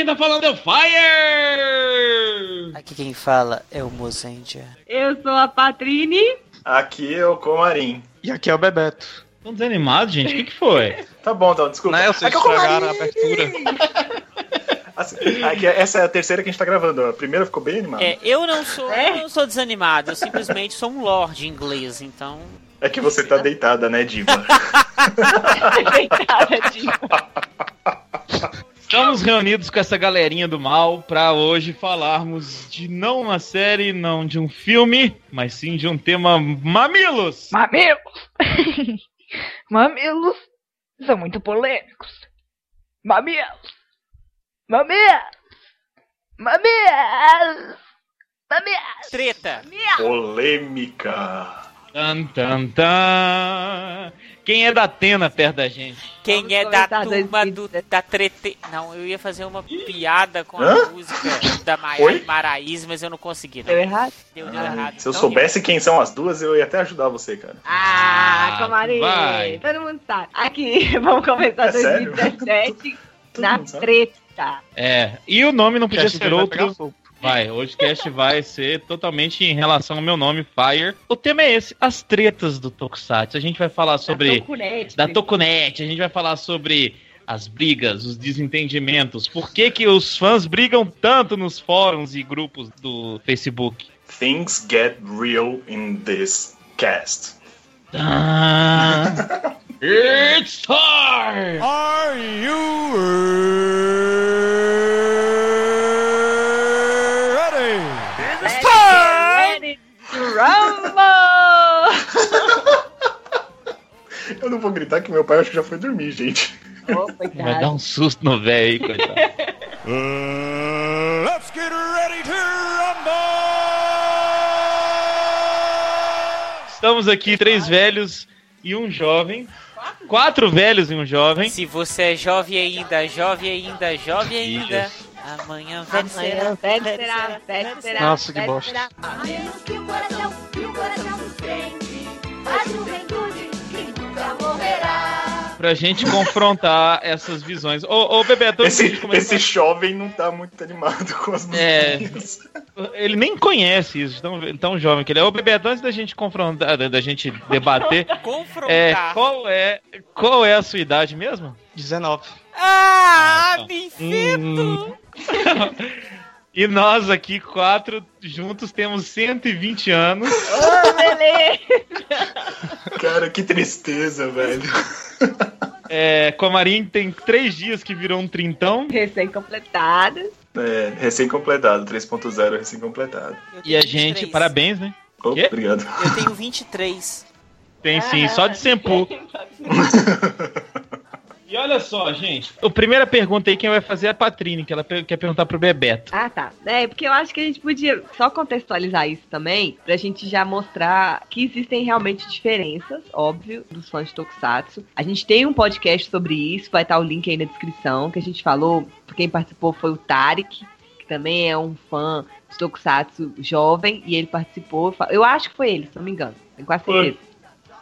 quem tá falando é o Fire! Aqui quem fala é o Mozendia. Eu sou a Patrine. Aqui é o Comarim. E aqui é o Bebeto. Tão desanimados, gente? O que, que foi? Tá bom, então, desculpa. Não é, vocês é estragaram a abertura. Assim, aqui, essa é a terceira que a gente tá gravando. A primeira ficou bem animada. É, eu não sou, eu não sou desanimado, eu simplesmente sou um lord inglês, então. É que você tá deitada, né, diva? Deitada, diva. Estamos reunidos com essa galerinha do mal pra hoje falarmos de não uma série, não de um filme, mas sim de um tema mamilos. Mamilos! Mamilos são muito polêmicos. Mamilos! Mamilos! Mamilos! Mamilos! Treta! Polêmica. Tan, tan, tan. Quem é da Atena perto da gente? Quem Vamos é da turma 2017. do, da trete. Não, eu ia fazer uma piada com a Hã? música da Maiara? Maraís, mas eu não consegui. Não. Deu errado? Deu, deu Ah, errado. se eu Então, soubesse quem são as duas, eu ia até ajudar você, cara. Ah, Ah, Comarim. Todo mundo sabe. Aqui, vamos começar É sério? 2017 Todo na treta. É, e o nome não podia ser vai pegar outro. Vai, hoje o cast vai ser totalmente em relação ao meu nome, Fire. O tema é esse, as tretas do Tokusatsu. A gente vai falar sobre... Tokunete. da Tokunet, a gente vai falar sobre as brigas, os desentendimentos, por que que os fãs brigam tanto nos fóruns e grupos do Facebook. Things get real in this cast. Ah, it's time! Are you ready? Let's get ready to rumble! Eu não vou gritar que meu pai acho que já foi dormir, gente. Oh, Vai dar um susto no velho aí, coitado. Uh, let's get ready to rumble! Estamos aqui, três velhos e um jovem. Quatro velhos e um jovem. Se você é jovem ainda, jovem ainda, jovem ainda. Isso. Amanhã velho será. Amanhã, velho será, velho será. Nossa, que bosta. que o coração Pra gente confrontar essas visões. Ô, ô Bebeto, antes de Esse, começar- esse jovem não tá muito animado com as É. musiquinhas. Ele nem conhece isso, tão, tão jovem que ele é. Ô, Bebeto, antes da gente confrontar, da, gente debater, Confrontar. é, qual, é, qual é a sua idade mesmo? 19. Ah, então. me Hum. e nós aqui, quatro, juntos, temos 120 anos. Ô, beleza. Cara, que tristeza, velho. É, Comarim tem três dias que virou um trintão. Recém-completado. É, recém-completado, 3.0 recém-completado. E a gente, parabéns, né? Oh, Quê? obrigado. Eu tenho 23. Tem sim, só de Sempu. E olha só, gente. A primeira pergunta aí, quem vai fazer é a Patrine, que ela quer perguntar pro Bebeto. Ah, tá. É, porque eu acho que a gente podia só contextualizar isso também, pra gente já mostrar que existem realmente diferenças, óbvio, dos fãs de Tokusatsu. A gente tem um podcast sobre isso, vai estar o link aí na descrição, que a gente falou, quem participou foi o Tarek, que também é um fã de Tokusatsu jovem, e ele participou, eu acho que foi ele, se não me engano, tenho quase Foi. certeza.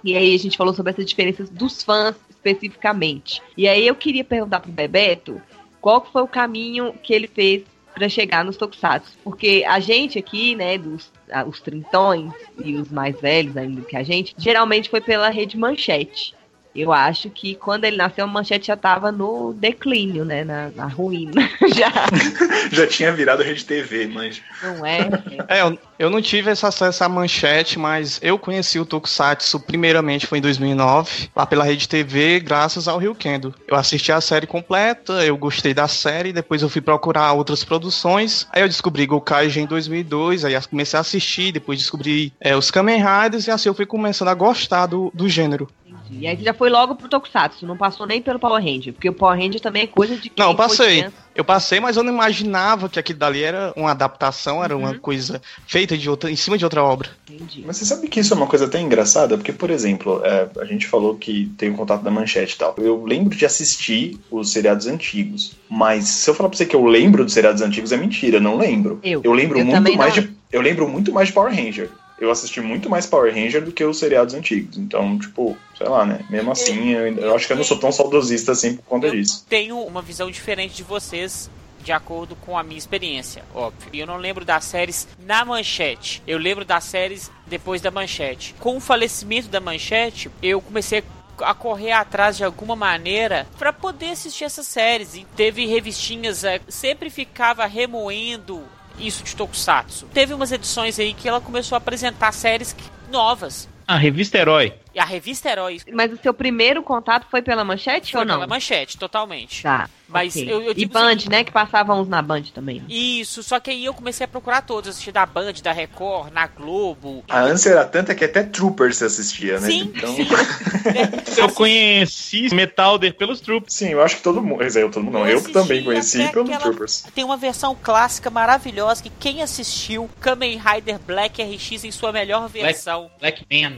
E aí a gente falou sobre essas diferenças dos fãs especificamente. E aí eu queria perguntar pro Bebeto qual foi o caminho que ele fez pra chegar nos Tokusatsu. Porque a gente aqui, né, dos ah, os trintões e os mais velhos ainda que a gente, geralmente foi pela rede Manchete. Eu acho que quando ele nasceu, a Manchete já tava no declínio, né, na, na ruína. já, Já tinha virado rede TV, mas. não é? É, eu, eu não tive esse acesso à manchete, mas eu conheci o Tokusatsu primeiramente foi em 2009, lá pela Rede TV, graças ao Rio Kendo. Eu assisti a série completa, eu gostei da série, depois eu fui procurar outras produções, aí eu descobri Gokaigen em 2002, aí comecei a assistir, depois descobri é, os Kamen Riders, e assim eu fui começando a gostar do, do gênero. E aí você já foi logo pro Tokusatsu, não passou nem pelo Power Ranger, porque o Power Ranger também é coisa de quem Não, eu passei. Eu passei, mas eu não imaginava que aquilo dali era uma adaptação, era Uhum. uma coisa feita de outra, em cima de outra obra. Entendi. Mas você sabe que isso é uma coisa até engraçada? Porque, por exemplo, é, a gente falou que tem o contato da manchete e tal. Eu lembro de assistir os seriados antigos. Mas se eu falar pra você que eu lembro dos seriados antigos, é mentira, eu não lembro. Eu. lembro Eu muito mais não. de. Eu lembro muito mais de Power Ranger. Eu assisti muito mais Power Ranger do que os seriados antigos. Então, tipo, sei lá, né? Mesmo assim, eu, eu acho que eu não sou tão saudosista assim por conta Eu disso. tenho uma visão diferente de vocês de acordo com a minha experiência, óbvio. E eu não lembro das séries na manchete. Eu lembro das séries depois da manchete. Com o falecimento da manchete, eu comecei a correr atrás de alguma maneira para poder assistir essas séries. E teve revistinhas, é, sempre ficava remoendo isso de Tokusatsu. Teve umas edições aí que ela começou a apresentar séries novas. A revista Herói. A revista Herói Mas o seu primeiro contato foi pela manchete foi ou não? pela manchete, totalmente. Tá. Mas ok. eu- eu e Band, seguinte- né? Que passavam uns na Band também. Isso, só que aí eu comecei a procurar todos, assistir da Band, da Record, na Globo. A ânsia era tanta que até Troopers se assistia, né? Sim, Então, Eu conheci Metalder pelos Troops. sim, eu acho que todo mundo. Eu, todo mundo não, Eu eu também conheci até pelo aquela- Troopers. Tem uma versão clássica maravilhosa que quem assistiu, Kamen Rider Black RX em sua melhor versão, Black Man.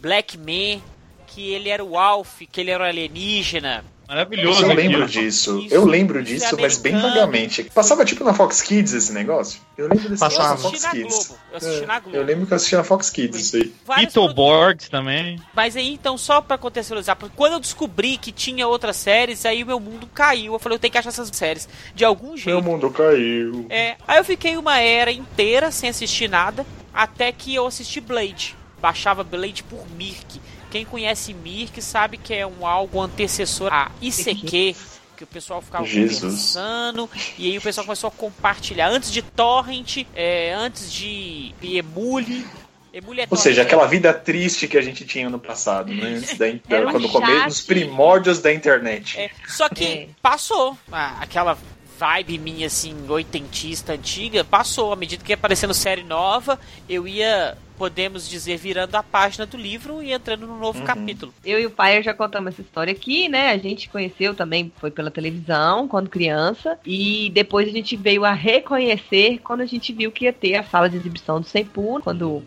Black Man, que ele era o Alf, que ele era o alienígena. Maravilhoso. Eu lembro disso. Isso, eu lembro isso é disso, mas bem vagamente. Passava tipo na Fox Kids esse negócio? Eu lembro desse Passava. Eu na assisti Fox na Kids. Globo. Eu assisti É, na Globo. Eu lembro que eu assisti na Fox Kids isso aí. Beetleborgs também. Mas aí, então, só pra contextualizar, porque quando eu descobri que tinha outras séries, aí o meu mundo caiu. Eu falei, eu tenho que achar essas séries de algum Meu jeito. mundo caiu. É, aí eu fiquei uma era inteira sem assistir nada, até que eu assisti Blade. Baixava Blade por Mirk. Quem conhece Mirk sabe que é um algo antecessor a ICQ, que o pessoal ficava Jesus. conversando, e aí o pessoal começou a compartilhar. Antes de Torrent, é, antes de Emule. Emule é Ou seja, aquela vida triste que a gente tinha no passado, né? Antes da, quando come, nos primórdios da internet. É, só que É. passou. Ah, aquela vibe minha, assim, oitentista, antiga, passou. À medida que ia aparecendo série nova, eu ia, podemos dizer, virando a página do livro e entrando no novo Uhum. capítulo. Eu e o Fire já contamos essa história aqui, né? A gente conheceu também, foi pela televisão, quando criança. E depois a gente veio a reconhecer quando a gente viu que ia ter a sala de exibição do Sempu. Quando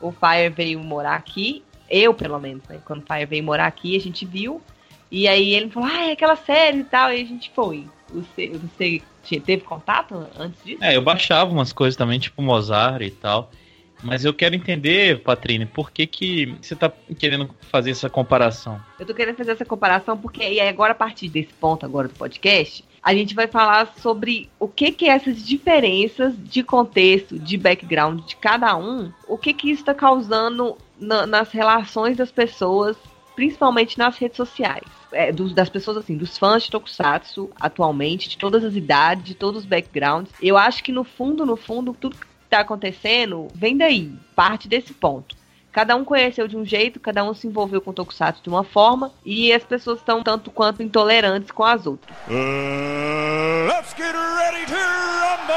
o Fire veio morar aqui. Eu, pelo menos, né? Quando o Fire veio morar aqui, a gente viu. E aí ele falou, ah, é aquela série e tal. E a gente foi. Você, você teve contato antes disso? É, eu baixava umas coisas também, tipo Mozart e tal. Mas eu quero entender, Patrine, por que, que você tá querendo fazer essa comparação? Eu tô querendo fazer essa comparação porque e agora a partir desse ponto agora do podcast, a gente vai falar sobre o que que essas diferenças de contexto, de background de cada um, o que que isso está causando na- nas relações das pessoas, principalmente nas redes sociais. É, dos- das pessoas assim, dos fãs de Tokusatsu atualmente, de todas as idades, de todos os backgrounds. Eu acho que no fundo, no fundo, tudo que tá acontecendo vem daí, parte desse ponto. Cada um conheceu de um jeito, cada um se envolveu com o Tokusatsu de uma forma, e as pessoas estão tanto quanto intolerantes com as outras. Uh, let's get ready to rumble!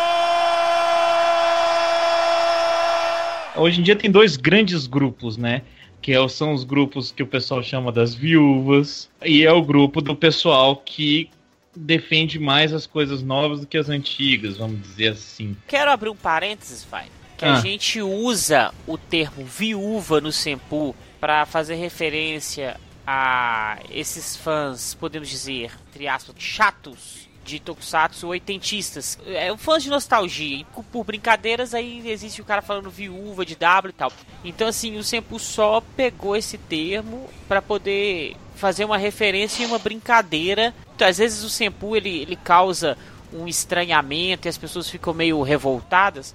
Hoje em dia tem dois grandes grupos, né? Que é- são os grupos que o pessoal chama das viúvas, e é o grupo do pessoal que defende mais as coisas novas do que as antigas, vamos dizer assim. Quero abrir um parênteses, vai. Que Ah. a gente usa o termo viúva no Senpu para fazer referência a esses fãs, podemos dizer, entre aspas, chatos de Tokusatsu oitentistas. É, fãs de nostalgia. E por- por brincadeiras, aí existe o cara falando viúva de W e tal. Então, assim, o Senpu só pegou esse termo para poder fazer uma referência e uma brincadeira. Então, às vezes o Senpu ele, ele causa um estranhamento e as pessoas ficam meio revoltadas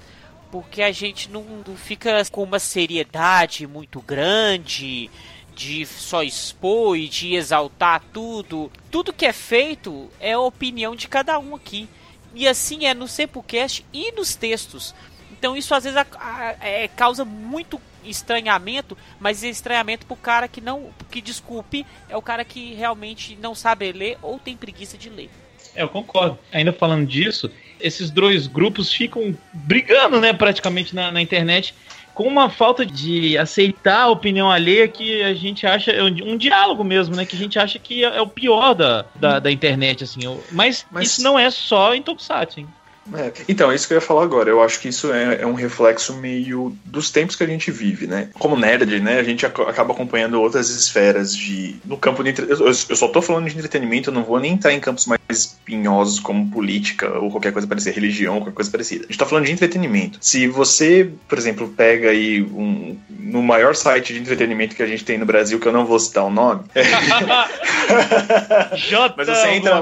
porque a gente não, não fica com uma seriedade muito grande de só expor e de exaltar tudo. Tudo que é feito é a opinião de cada um aqui. E assim é no Sempocast e nos textos. Então isso às vezes a- a- é, causa muito estranhamento, mas é estranhamento pro cara que não. Que desculpe, é o cara que realmente não sabe ler ou tem preguiça de ler. É, eu concordo. Ainda falando disso, esses dois grupos ficam brigando, né, praticamente na, na internet, com uma falta de aceitar a opinião alheia que a gente acha, é um, diálogo mesmo, né, que a gente acha que é, é o pior da, da, da internet, assim. Mas, Mas- isso não é só em Tokusatsu, hein. É, Então, é isso que eu ia falar agora. Eu acho que isso é, é um reflexo meio dos tempos que a gente vive, né? Como nerd, né? A gente ac- acaba acompanhando outras esferas de. No campo de. entre- Eu, eu só tô falando de entretenimento, eu não vou nem entrar em campos mais espinhosos como política ou qualquer coisa parecida, religião, qualquer coisa parecida. A gente tá falando de entretenimento. Se você, por exemplo, pega aí um, no maior site de entretenimento que a gente tem no Brasil, que eu não vou citar o nome. J, Mas você entra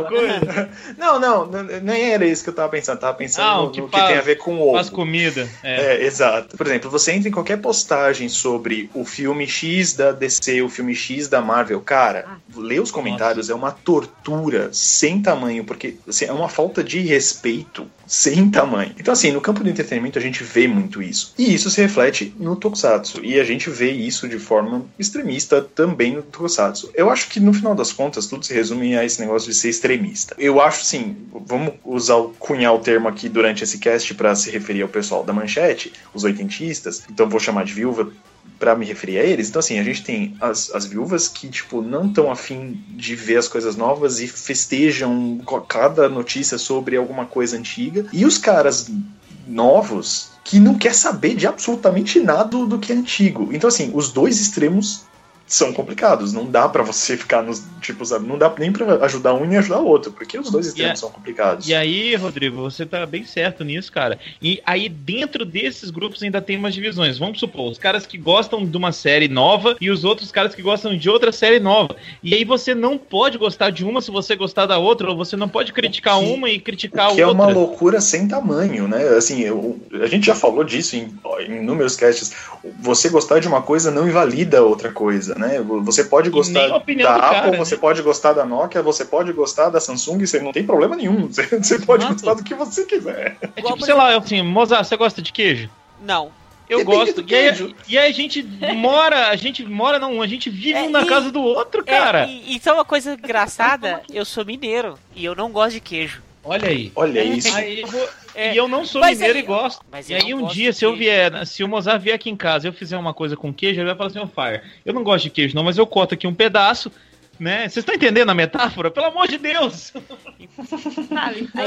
não, não, nem era isso que eu tava pensando. Tava pensando Ah, o no, que no que faz- tem a ver com ovo. Faz comida. É. É, exato. Por exemplo, você entra em qualquer postagem sobre o filme X da DC, o filme X da Marvel, cara, ler os comentários é uma tortura sem tamanho, porque assim, é uma falta de respeito sem tamanho. Então, assim, no campo do entretenimento a gente vê muito isso. E isso se reflete no Tokusatsu. E a gente vê isso de forma extremista também no Tokusatsu. Eu acho que no final das contas tudo se resume a esse negócio de ser extremista. Eu acho, assim, vamos usar o cunhar o termo aqui durante esse cast para se referir ao pessoal da manchete, os oitentistas. Então vou chamar de viúva para me referir a eles. Então, assim, a gente tem as, as viúvas que, tipo, não estão afim de ver as coisas novas e festejam cada notícia sobre alguma coisa antiga. E os caras novos que não quer saber de absolutamente nada do que é antigo. Então, assim, os dois extremos são complicados. Não dá pra você ficar nos. Tipo, sabe? Não dá nem pra ajudar um e ajudar o outro, porque os dois extremos a- são complicados. E aí, Rodrigo, você tá bem certo nisso, cara. E aí, dentro desses grupos ainda tem umas divisões. Vamos supor, os caras que gostam de uma série nova e os outros caras que gostam de outra série nova. E aí você não pode gostar de uma se você gostar da outra, ou você não pode criticar Que- uma e criticar a que é outra. uma loucura sem tamanho, né? Assim, eu- a gente já falou disso em, em inúmeros casts. Você gostar de uma coisa não invalida outra coisa, né? Você pode gostar da do Apple, cara, você né? pode gostar da Nokia, você pode gostar da Samsung, você não tem problema nenhum. Você, você pode gostar do que você quiser. É tipo, sei lá, assim, Mozart, você gosta de queijo? Não. Eu Depende gosto. E aí, queijo. e aí a gente mora, a gente mora não, a gente vive É, um na e- casa do outro, cara. É, e, então uma coisa engraçada, eu sou mineiro e eu não gosto de queijo. Olha aí. Olha isso. Aí eu vou- É, E eu não sou mas mineiro e gosto. mas E aí um dia, se eu vier, se o Mozart vier aqui em casa e eu fizer uma coisa com queijo, ele vai falar assim, ô Fire, eu não gosto de queijo não, mas eu corto aqui um pedaço, né? Vocês estão entendendo a metáfora? Pelo amor de Deus!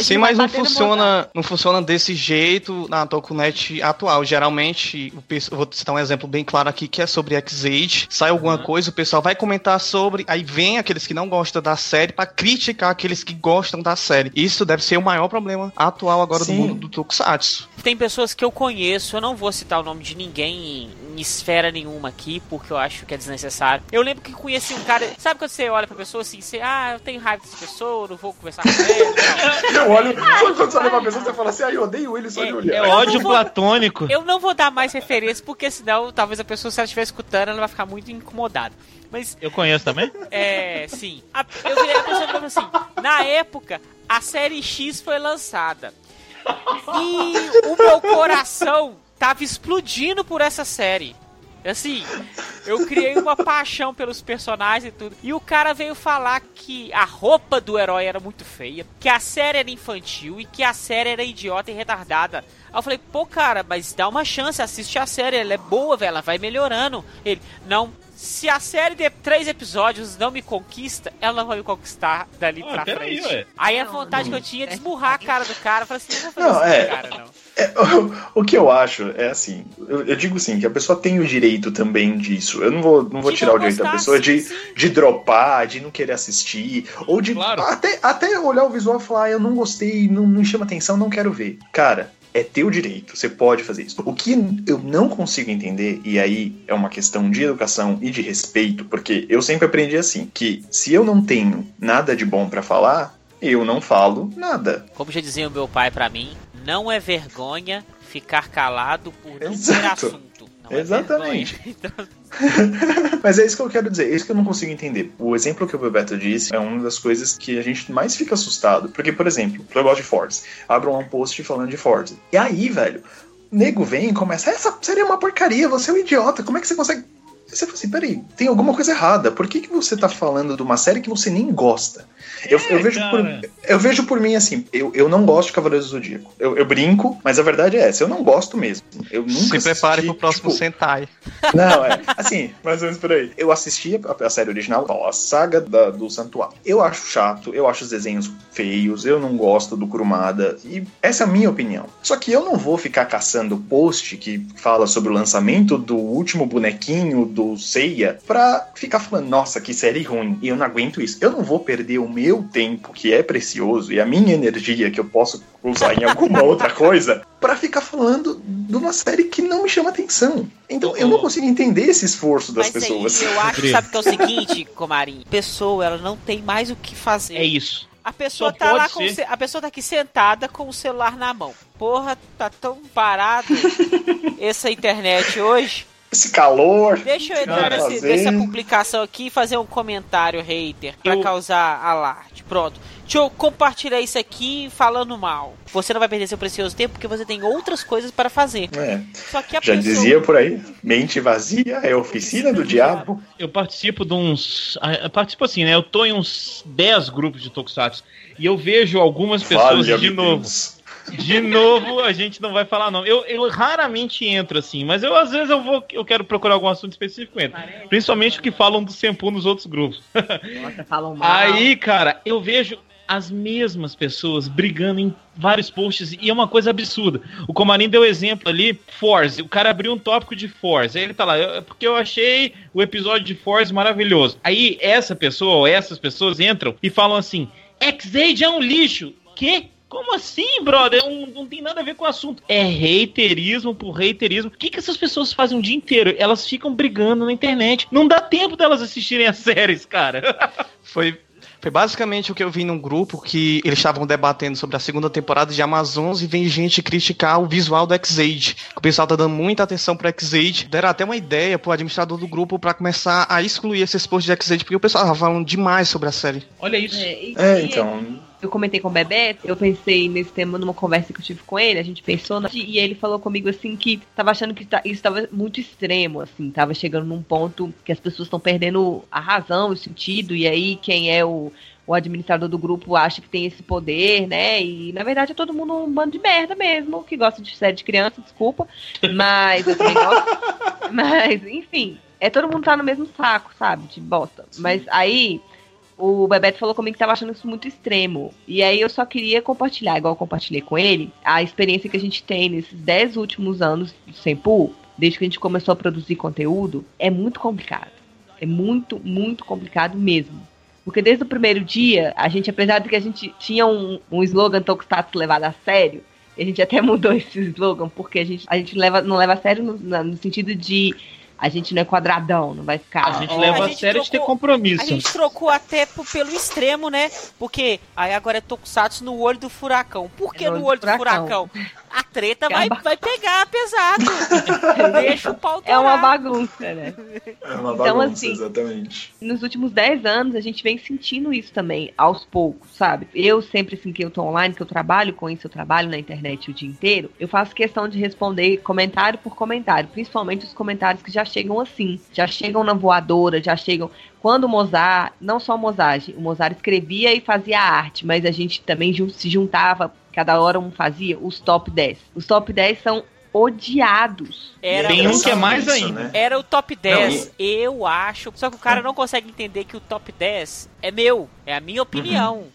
Sim, mas não funciona, não funciona desse jeito na Tokunet atual. Geralmente, o pessoal- vou citar um exemplo bem claro aqui que é sobre X-Age. Sai alguma coisa, o pessoal vai comentar sobre, aí vem aqueles que não gostam da série pra criticar aqueles que gostam da série. Isso deve ser o maior problema atual agora Sim. do mundo do Tokusatsu. Tem pessoas que eu conheço, eu não vou citar o nome de ninguém em, esfera nenhuma aqui, porque eu acho que é desnecessário. Eu lembro que conheci um cara. Sabe quando você olha pra pessoa assim, você, ah, eu tenho raiva dessa pessoa, eu não vou conversar com ela. e tal. Eu olho, quando você olha pra pessoa, você fala assim, ah, eu odeio ele só de É- olhar. É Eu ódio não vou- platônico. Eu não vou dar mais referência, porque senão talvez a pessoa, se ela estiver escutando, ela vai ficar muito incomodada. Mas Eu conheço também? É, sim. A- eu virei a pessoa e falei assim: na época, a série X foi lançada. E o meu coração tava explodindo por essa série. Assim, eu criei uma paixão pelos personagens e tudo. E o cara veio falar que a roupa do herói era muito feia, que a série era infantil e que a série era idiota e retardada. Aí eu falei, pô, cara, mas dá uma chance, assiste a série, ela é boa, velho, ela vai melhorando. Ele, não, se a série de três episódios não me conquista, ela não vai me conquistar dali Ah, pra frente. ué. Aí a vontade não. que eu tinha de esmurrar a cara do cara, eu falei assim, não vou fazer Não, isso é. cara, não. É, o, o que eu acho é assim, eu, eu digo sim, que a pessoa tem o direito também disso. Eu não vou, não vou De tirar não o direito da pessoa sim, de, sim. de dropar, de não querer assistir, ou de Claro. até, até olhar o visual e falar, ah, eu não gostei, não, não me chama atenção, não quero ver. Cara, é teu direito, você pode fazer isso. O que eu não consigo entender, e aí é uma questão de educação e de respeito, porque eu sempre aprendi assim, que se eu não tenho nada de bom pra falar, eu não falo nada. Como já dizia o meu pai pra mim, não é vergonha ficar calado por não ter Exato. assunto. Não é Exatamente. Então, Mas é isso que eu quero dizer, é isso que eu não consigo entender. O exemplo que o Bebeto disse é uma das coisas que a gente mais fica assustado. Porque, por exemplo, eu gosto de Fords. Abro um post falando de Fords. E aí, velho, o nego vem e começa, essa série é uma porcaria, você é um idiota, como é que você consegue. Você fala assim, peraí, tem alguma coisa errada. Por que, que você tá falando de uma série que você nem gosta? Eu, eu vejo por, eu vejo por mim assim, eu, eu não gosto de Cavaleiros do Zodíaco. Eu, eu brinco, mas a verdade é essa, eu não gosto mesmo. Eu nunca Se prepare assisti, pro próximo tipo, Sentai. não, é. Assim, mais ou menos por aí. Eu assisti a, a série original, ó, a saga da- do Santuário. Eu acho chato, eu acho os desenhos feios, eu não gosto do Kurumada. E essa é a minha opinião. Só que eu não vou ficar caçando post que fala sobre o lançamento do último bonequinho do o Seiya pra ficar falando, nossa, que série ruim, e eu não aguento isso. Eu não vou perder o meu tempo, que é precioso, e a minha energia que eu posso usar em alguma outra coisa, pra ficar falando de uma série que não me chama atenção. Então eu não consigo entender esse esforço das Mas pessoas. aí, eu acho, sabe que é o seguinte, Comarim? Pessoa, ela não tem mais o que fazer. É isso. A pessoa Só tá lá com a pessoa tá aqui sentada com o celular na mão. Porra, tá tão parado essa internet hoje. Esse calor. Deixa eu entrar nesse- nessa publicação aqui e fazer um comentário hater pra Eu- causar alarde. Pronto. Deixa eu compartilhar isso aqui falando mal. Você não vai perder seu precioso tempo porque você tem outras coisas para fazer. É, Só que a já pessoa dizia por aí, mente vazia é oficina do diabo. Eu participo de uns. ah, Eu participo assim, né? Eu tô em uns 10 grupos de Tokusatsu. E eu vejo algumas pessoas de novo. Deus. De novo, a gente não vai falar não. Eu, eu raramente entro assim, mas eu às vezes eu vou, eu quero procurar algum assunto específico entro. Principalmente o que falam do Senpu nos outros grupos. Nossa, falam mal. Aí, cara, eu vejo as mesmas pessoas brigando em vários posts e é uma coisa absurda. O Comarim deu exemplo ali, Force. O cara abriu um tópico de Force. Aí ele tá lá, "Eu- porque eu achei o episódio de Force maravilhoso. Aí essa pessoa ou essas pessoas entram e falam assim: X-Age é um lixo. Que? Como assim, brother? Não, não tem nada a ver com o assunto. É reiterismo por reiterismo. O que, que essas pessoas fazem o dia inteiro? Elas ficam brigando na internet. Não dá tempo delas assistirem as séries, cara. Foi, foi basicamente o que eu vi num grupo que eles estavam debatendo sobre a segunda temporada de Amazons e vem gente criticar o visual do X-Age. O pessoal tá dando muita atenção pro X-Age. Deram até uma ideia pro administrador do grupo pra começar a excluir esses posts de X-Age, porque o pessoal tava falando demais sobre a série. Olha isso. É, e- É, então. Eu comentei com o Bebeto, eu pensei nesse tema numa conversa que eu tive com ele, a gente pensou, na- e ele falou comigo assim que tava achando que tá- isso tava muito extremo, assim, tava chegando num ponto que as pessoas estão perdendo a razão, o sentido, e aí quem é o, o administrador do grupo acha que tem esse poder, né? E na verdade é todo mundo um bando de merda mesmo, que gosta de série de criança, desculpa, mas eu também gosto. Mas, enfim, é todo mundo tá no mesmo saco, sabe? De bosta. Mas aí o Bebeto falou comigo que tava achando isso muito extremo. E aí eu só queria compartilhar, igual eu compartilhei com ele, a experiência que a gente tem nesses 10 últimos anos do Sempu, desde que a gente começou a produzir conteúdo, é muito complicado. É muito, muito complicado mesmo. Porque desde o primeiro dia, a gente, apesar de que a gente tinha um, um slogan Tokusatsu levado a sério, a gente até mudou esse slogan, porque a gente, a gente leva, não leva a sério no, no sentido de a gente não é quadradão, não vai ficar. A gente ó, leva a a, gente sério de ter compromisso. A gente trocou até pelo extremo, né? Porque aí agora é Tokusatsu no olho do furacão. Por que É no olho do furacão? A treta vai, Acaba- vai pegar pesado. Deixa o pau É uma bagunça, né? É uma Então, bagunça, assim, exatamente. nos últimos 10 anos a gente vem sentindo isso também, aos poucos, sabe? Eu sempre assim que eu tô online, que eu trabalho com isso, eu trabalho na internet o dia inteiro, eu faço questão de responder comentário por comentário, principalmente os comentários que já chegam assim, já chegam na voadora, já chegam quando o Mozart, não só o Mozart, o Mozart escrevia e fazia arte, mas a gente também se juntava, cada hora um fazia os top 10. Os top 10 são odiados. Era, Tem um que é o- mais Isso, ainda. né? era o top 10. Não, Eu acho. Só que o cara não consegue entender que o top 10 é meu. É a minha opinião.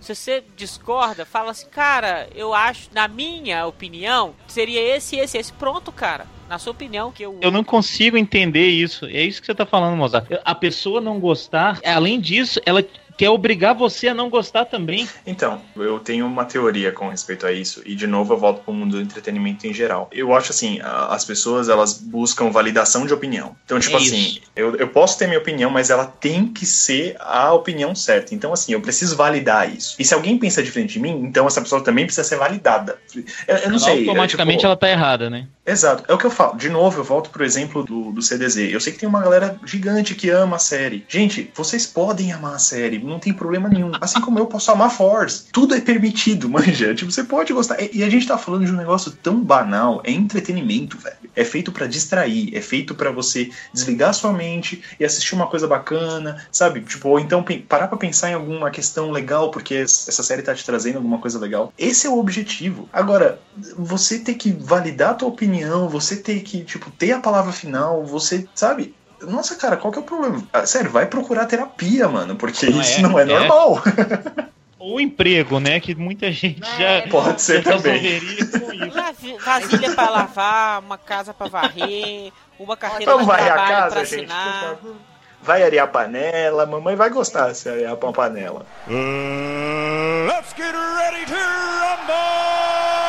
Se você discorda, fala assim, cara, eu acho, na minha opinião, seria esse, esse, esse. Pronto, cara. Na sua opinião, que eu. Eu não consigo entender isso. É isso que você tá falando, Mozart. A pessoa não gostar, além disso, ela quer obrigar você a não gostar também. Então, eu tenho uma teoria com respeito a isso, e de novo eu volto pro mundo do entretenimento em geral. Eu acho assim, as pessoas elas buscam validação de opinião. Então, tipo É assim, eu, eu posso ter minha opinião, mas ela tem que ser a opinião certa. Então, assim, eu preciso validar isso. E se alguém pensa diferente de mim, então essa pessoa também precisa ser validada. Eu, eu não sei. é, Automaticamente tipo, ela tá errada, né? Exato, é o que eu falo. De novo, eu volto pro exemplo do, do CDZ. Eu sei que tem uma galera gigante que ama a série. Gente, vocês podem amar a série, não tem problema nenhum. Assim como eu posso amar Force. Tudo é permitido, manja. Tipo, você pode gostar. E, a gente tá falando de um negócio tão banal. É entretenimento, velho. É feito pra distrair, é feito pra você desligar sua mente e assistir uma coisa bacana, sabe? Tipo, ou então parar pra pensar em alguma questão legal, porque essa série tá te trazendo alguma coisa legal. Esse é o objetivo. Agora, você ter que validar a tua opinião, você ter que, tipo, ter a palavra final, você, sabe? Nossa, cara, qual que é o problema? Ah, Sério, vai procurar terapia, mano, porque Não isso é, não é, é. normal. Ou emprego, né? Que muita gente É, já Pode ser já também. Vasilha pra lavar, uma casa pra varrer, uma carteira Vamos de varrer a trabalho pra casa, gente, por assinar. favor. Vai arear a panela, mamãe vai gostar se arear uma panela. Uh, let's get ready to rumble!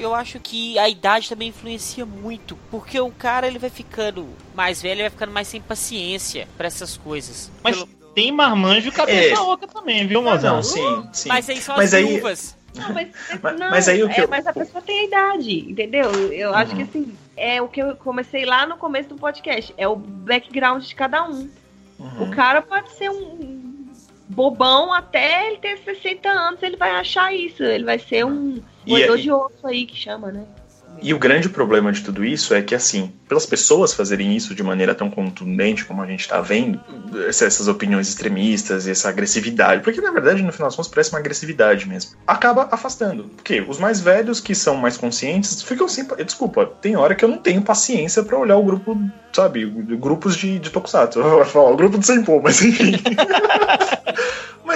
Eu acho que a idade também influencia muito, porque o cara ele vai ficando mais velho, ele vai ficando mais sem paciência pra essas coisas. Mas Pelo- tem marmanjo cabeça É. oca também, viu, mozão? não, sim, sim. Mas aí são Mas as aí- viúvas. Não, mas, Mas- não, mas aí o que é, eu- mas a pessoa tem a idade, entendeu? Eu acho Uhum. que assim, é o que eu comecei lá no começo do podcast, é o background de cada um. Uhum. O cara pode ser um bobão até ele ter 60 anos, ele vai achar isso, ele vai ser um roedor de osso aí que chama, né? E o grande problema de tudo isso é que, assim, pelas pessoas fazerem isso de maneira tão contundente como a gente tá vendo, essa- essas opiniões extremistas e essa agressividade, porque na verdade no final das contas parece uma agressividade mesmo, acaba afastando. Porque os mais velhos que são mais conscientes ficam sem. pa- Desculpa, tem hora que eu não tenho paciência pra olhar o grupo, sabe, grupos de, de Tokusatsu. Eu vou falar, o grupo de Senpou, mas enfim.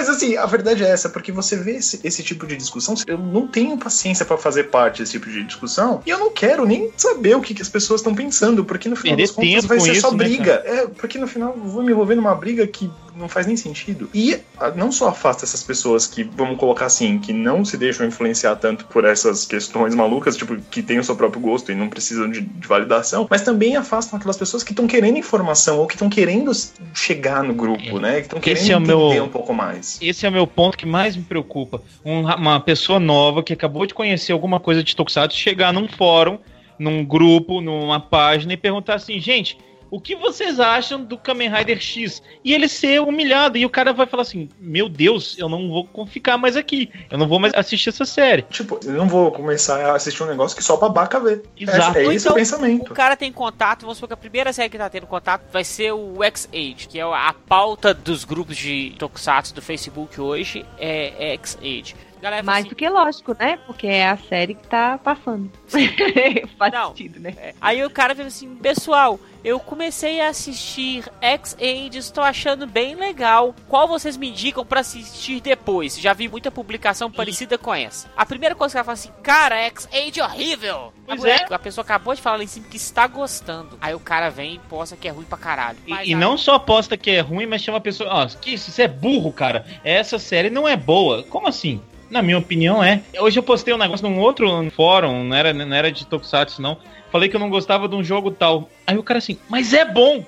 Mas assim, a verdade é essa, porque você vê esse, esse tipo de discussão, eu não tenho paciência pra fazer parte desse tipo de discussão, e eu não quero nem saber o que, que as pessoas estão pensando, porque no final Perder das contas vai ser só isso, né, briga. é, porque no final eu vou me envolver numa briga que não faz nem sentido. E ah, não só afasta essas pessoas que, vamos colocar assim, que não se deixam influenciar tanto por essas questões malucas, tipo, que têm o seu próprio gosto e não precisam de, de validação, mas também afastam aquelas pessoas que estão querendo informação ou que estão querendo chegar no grupo, É. né? Que estão Esse querendo é o meu- entender um pouco mais. Esse é o meu ponto que mais me preocupa. Um uma pessoa nova que acabou de conhecer alguma coisa de Tokusatsu chegar num fórum, num grupo, numa página e perguntar assim, gente, o que vocês acham do Kamen Rider X? E ele ser humilhado. E o cara vai falar assim: Meu Deus, eu não vou ficar mais aqui. Eu não vou mais assistir essa série. Tipo, eu não vou começar a assistir um negócio que só babaca vê. Exato. É, é Ou esse então, o pensamento. O cara tem contato, vamos supor que a primeira série que tá tendo contato vai ser o X-Age, que é a pauta dos grupos de Tokusatsu do Facebook hoje, é X-Age. Galera, Mais assim, do que lógico, né? Porque é a série que tá passando. Faz Não. sentido, né? É. Aí o cara fala assim, pessoal, eu comecei a assistir X-Age, estou achando bem legal. Qual vocês me indicam pra assistir depois? Já vi muita publicação parecida com essa. A primeira coisa que ela fala assim, cara, X-Age é horrível. Pois a, mulher- a pessoa acabou de falar lá em cima que está gostando. Aí o cara vem e posta que é ruim pra caralho. E, Mas e aí- não só aposta que é ruim, mas chama a pessoa. Ó, que isso, você é burro, cara. Essa série não é boa. Como assim? Na minha opinião, é. Hoje eu postei um negócio num outro fórum, não era, não era de Tokusatsu, não. Falei que eu não gostava de um jogo tal. Aí o cara assim, mas é bom.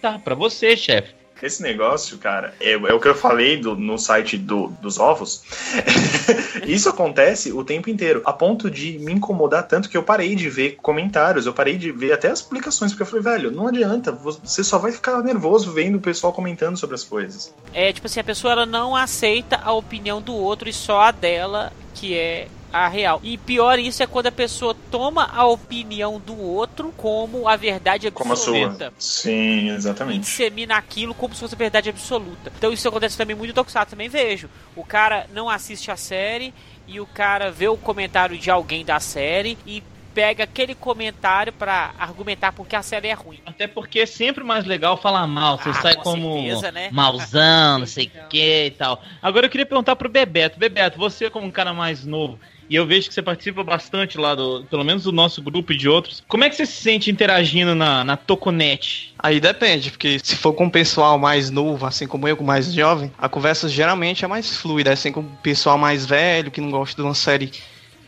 Tá, pra você, chefe. Esse negócio, cara, é, é o que eu falei do- no site do- dos ovos. Isso acontece o tempo inteiro, a ponto de me incomodar tanto que eu parei de ver comentários, eu parei de ver até as publicações, porque eu falei, velho, não adianta, você só vai ficar nervoso vendo o pessoal comentando sobre as coisas. É tipo assim, a pessoa ela não aceita a opinião do outro e só a dela, que é a real. E pior isso é quando a pessoa toma a opinião do outro como a verdade Como a absoluta. sua. Sim, E exatamente. dissemina aquilo como se fosse a verdade absoluta. Então isso acontece também muito no Tokusatsu, também vejo. O cara não assiste a série e o cara vê o comentário de alguém da série e pega aquele comentário pra argumentar porque a série é ruim. Até porque é sempre mais legal falar mal. Você Ah, sai com como certeza, né? mauzão, não sei o que e tal. Agora eu queria perguntar pro Bebeto. Bebeto, você como um cara mais novo, e eu vejo que você participa bastante lá do, pelo menos do nosso grupo e de outros. Como é que você se sente interagindo na, na Toconet? Aí depende, porque se for com o pessoal mais novo, assim como eu, com mais jovem, a conversa geralmente é mais fluida, assim com o pessoal mais velho, que não gosta de uma série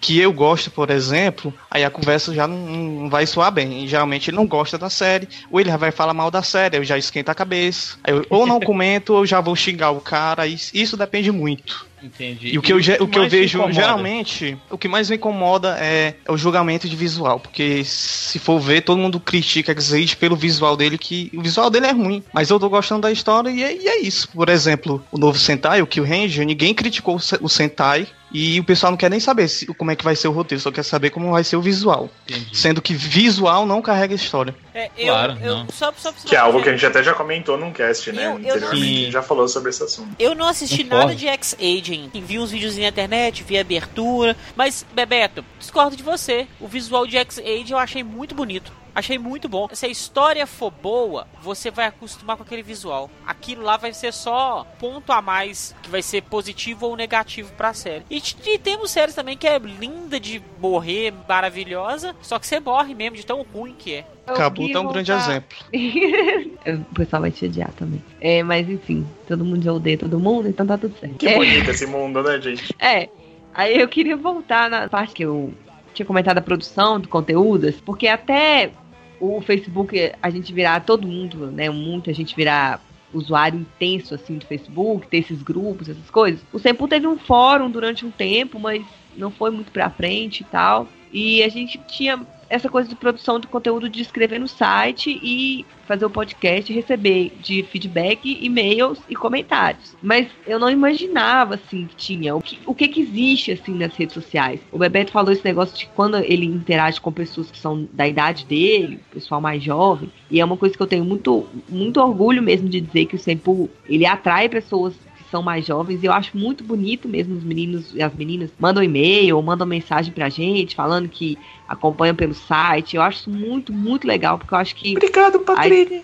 que eu gosto, por exemplo, aí a conversa já não, não vai soar bem. E geralmente ele não gosta da série, ou ele já vai falar mal da série, eu já esquento a cabeça. Eu ou não comento, ou já vou xingar o cara, isso, isso depende muito. Entendi. E o que eu, ge- o que eu vejo geralmente, o que mais me incomoda é, é o julgamento de visual, porque se for ver, todo mundo critica Xade pelo visual dele, que o visual dele é ruim, mas eu tô gostando da história e é, e é isso. Por exemplo, o novo Sentai, o Kill Ranger, ninguém criticou o Sentai e o pessoal não quer nem saber se- como é que vai ser o roteiro, só quer saber como vai ser o visual. Entendi. Sendo que visual não carrega história. É, eu, Claro, eu, não. só, só Que é algo que a gente até já comentou num cast, né? Eu- eu não- Anteriormente, a gente já falou sobre esse assunto. Eu não assisti Não nada pode. de X-Agent. Vi uns vídeos na internet, vi abertura. Mas, Bebeto, discordo de você. O visual de X-Agent eu achei muito bonito. Achei muito bom. Se a história for boa, você vai acostumar com aquele visual. Aquilo lá vai ser só ponto a mais que vai ser positivo ou negativo pra série. E, e temos séries também que é linda de morrer, maravilhosa, só que você morre mesmo de tão ruim que é. Cabuto queria é um grande exemplo. o pessoal vai te odiar também. É, mas enfim, todo mundo já odeia todo mundo, então tá tudo certo. Que é, bonito esse mundo, né, gente? é. Aí eu queria voltar na parte que eu tinha comentado da produção do conteúdos, porque até o Facebook a gente virar todo mundo, né? Muita gente virar usuário intenso assim do Facebook, ter esses grupos, essas coisas. O Sempu teve um fórum durante um tempo, mas não foi muito pra frente e tal. E a gente tinha essa coisa de produção de conteúdo de escrever no site e fazer o podcast receber de feedback, e-mails e comentários. Mas eu não imaginava assim que tinha. O que, o que que existe assim nas redes sociais? O Bebeto falou esse negócio de quando ele interage com pessoas que são da idade dele, pessoal mais jovem, e é uma coisa que eu tenho muito, muito orgulho mesmo de dizer que o Sempu, ele atrai pessoas são mais jovens, e eu acho muito bonito mesmo os meninos e as meninas mandam e-mail ou mandam mensagem pra gente falando que acompanham pelo site. Eu acho isso muito, muito legal, porque eu acho que Obrigado, Patrícia.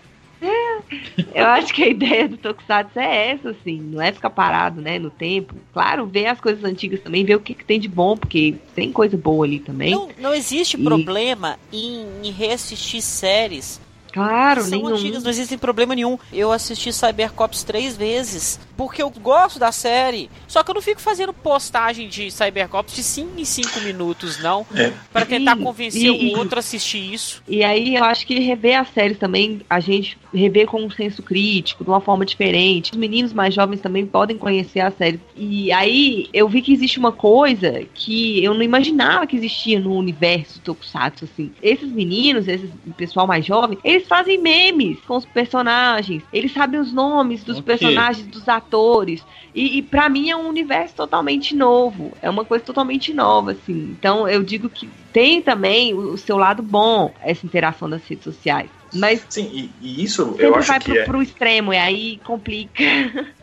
eu acho que a ideia do Tokusatsu é essa, assim, não é ficar parado, né, no tempo. Claro, ver as coisas antigas também, ver o que, que tem de bom, porque tem coisa boa ali também. Não, não existe E- problema em, em reassistir séries claro, são nenhum. antigas, não existe problema nenhum. Eu assisti Cybercops três vezes, porque eu gosto da série. Só que eu não fico fazendo postagem de Cybercops de 5 em 5 minutos, não. É. Pra tentar Sim, convencer e- o outro a assistir isso. E aí eu acho que rever as séries também, a gente rever com um senso crítico, de uma forma diferente. Os meninos mais jovens também podem conhecer a série. E aí eu vi que existe uma coisa que eu não imaginava que existia no universo Tokusatsu, assim. Esses meninos, esse pessoal mais jovem, eles fazem memes com os personagens. Eles sabem os nomes dos Ok. personagens, dos atores. E, e para mim é um universo totalmente novo. É uma coisa totalmente nova, assim. Então eu digo que tem também o, seu lado bom, essa interação das redes sociais. Mas Sim, e, e isso eu acho vai que pro, é. pro extremo, e aí complica.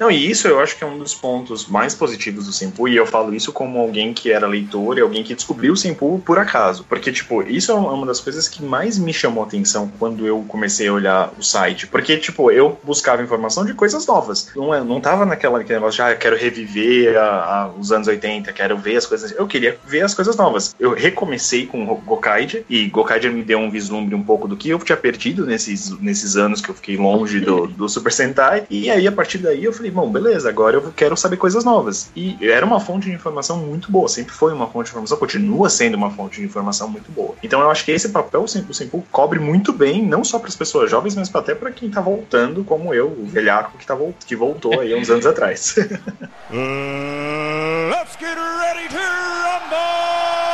Não, e isso eu acho que é um dos pontos mais positivos do Simpu, e eu falo isso como alguém que era leitor e alguém que descobriu o Simpu por acaso. Porque, tipo, isso é uma das coisas que mais me chamou atenção quando eu comecei a olhar o site. Porque, tipo, eu buscava informação de coisas novas. Não, é- não tava naquela naquele negócio de, ah, eu quero reviver a- a- os anos 80, quero ver as coisas. Eu queria ver as coisas novas. Eu recomecei com Gokaide, e Gokaide me deu um vislumbre um pouco do que eu tinha perdido nesses, nesses anos que eu fiquei longe do, do Super Sentai. E aí, a partir daí, eu falei, bom, beleza, agora eu quero saber coisas novas. E era uma fonte de informação muito boa, sempre foi uma fonte de informação, continua sendo uma fonte de informação muito boa. Então eu acho que esse papel o Simpu cobre muito bem, não só para as pessoas jovens, mas até para quem tá voltando, como eu, o velhaco que, tá, vol- que voltou aí uns anos atrás. Uh, let's get ready to rumble!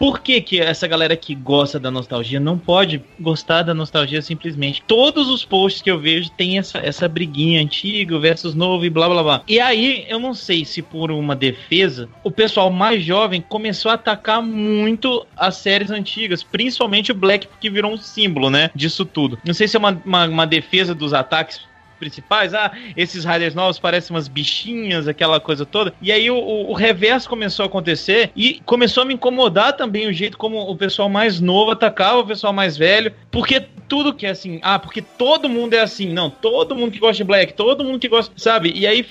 Por que, que essa galera que gosta da nostalgia não pode gostar da nostalgia simplesmente? Todos os posts que eu vejo tem essa, essa briguinha antigo versus novo e blá blá blá. E aí, eu não sei se por uma defesa, o pessoal mais jovem começou a atacar muito as séries antigas, principalmente o Black, que virou um símbolo, né, disso tudo. Não sei se é uma, uma, uma defesa dos ataques principais, ah, esses Riders novos parecem umas bichinhas, aquela coisa toda. E aí o, o, o reverso começou a acontecer e começou a me incomodar também o jeito como o pessoal mais novo atacava o pessoal mais velho, porque tudo que é assim, ah, porque todo mundo é assim, não, todo mundo que gosta de Black, todo mundo que gosta, sabe? E aí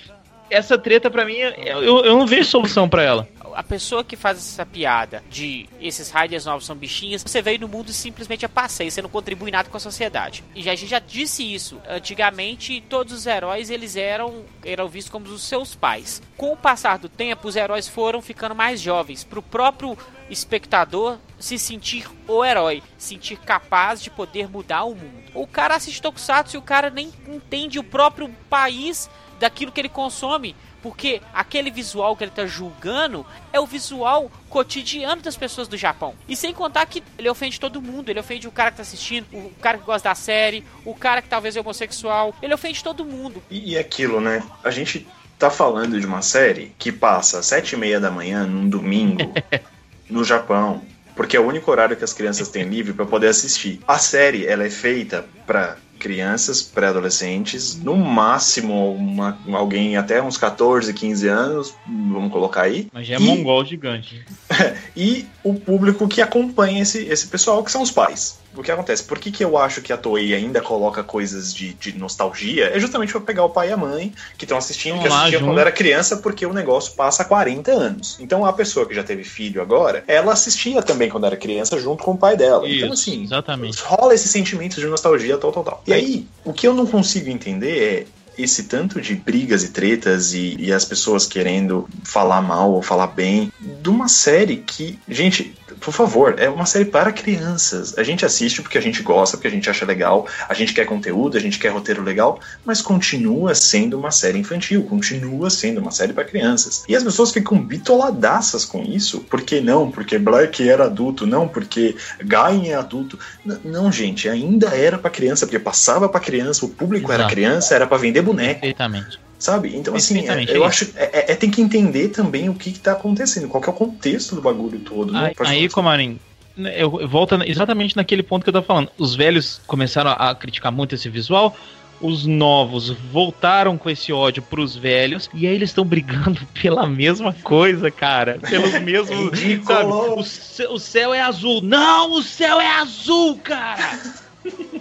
essa treta pra mim, eu, eu, não vejo solução pra ela. A pessoa que faz essa piada de esses Riders novos são bichinhas, você veio no mundo simplesmente a passeio, você não contribui nada com a sociedade. E a gente já disse isso. Antigamente, todos os heróis eles eram, eram vistos como os seus pais. Com o passar do tempo, os heróis foram ficando mais jovens. Pro próprio espectador se sentir o herói, sentir capaz de poder mudar o mundo. O cara assiste Tokusatsu e o cara nem entende o próprio país daquilo que ele consome. Porque aquele visual que ele tá julgando é o visual cotidiano das pessoas do Japão. E sem contar que ele ofende todo mundo. Ele ofende o cara que tá assistindo, o cara que gosta da série, o cara que talvez é homossexual. Ele ofende todo mundo. E, e aquilo, né? A gente tá falando de uma série que passa às sete e meia da manhã num domingo no Japão, porque é o único horário que as crianças têm livre para poder assistir. A série, ela é feita para crianças, pré-adolescentes, no máximo uma- alguém até uns 14, 15 anos, vamos colocar aí. Mas já é E- mongol gigante. e o público que acompanha esse, esse pessoal, que são os pais. O que acontece? Por que, que eu acho que a Toei ainda coloca coisas de, de nostalgia? É justamente pra pegar o pai e a mãe que estão assistindo, que Vão lá assistiam quando era criança, porque o negócio passa há 40 anos. Então a pessoa que já teve filho agora, ela assistia também quando era criança junto com o pai dela. então, Isso, assim, exatamente. rola esse sentimento de nostalgia, tal, tal, tal. E aí, o que eu não consigo entender é esse tanto de brigas e tretas e, e as pessoas querendo falar mal ou falar bem de uma série que, gente, por favor, é uma série para crianças. A gente assiste porque a gente gosta, porque a gente acha legal, a gente quer conteúdo, a gente quer roteiro legal, mas continua sendo uma série infantil, continua sendo uma série para crianças. E as pessoas ficam bitoladaças com isso. Por que não? Porque Black era adulto, não porque Gain é adulto. N- não, gente, ainda era para criança, porque passava para criança, o público era Exato. criança, era para vender boneco. Perfeitamente. Sabe? Então, assim, é- eu é acho é, é- é tem que entender também o que, que tá acontecendo, qual é o contexto do bagulho todo. né? Aí, aí. Comarim, eu eu volto exatamente naquele ponto que eu tava falando. Os velhos começaram a criticar muito esse visual. Os novos voltaram com esse ódio pros velhos. E aí eles estão brigando pela mesma coisa, cara. Pelos mesmos. Ridículo. sabe? O, o céu é azul. Não, o céu é azul, cara!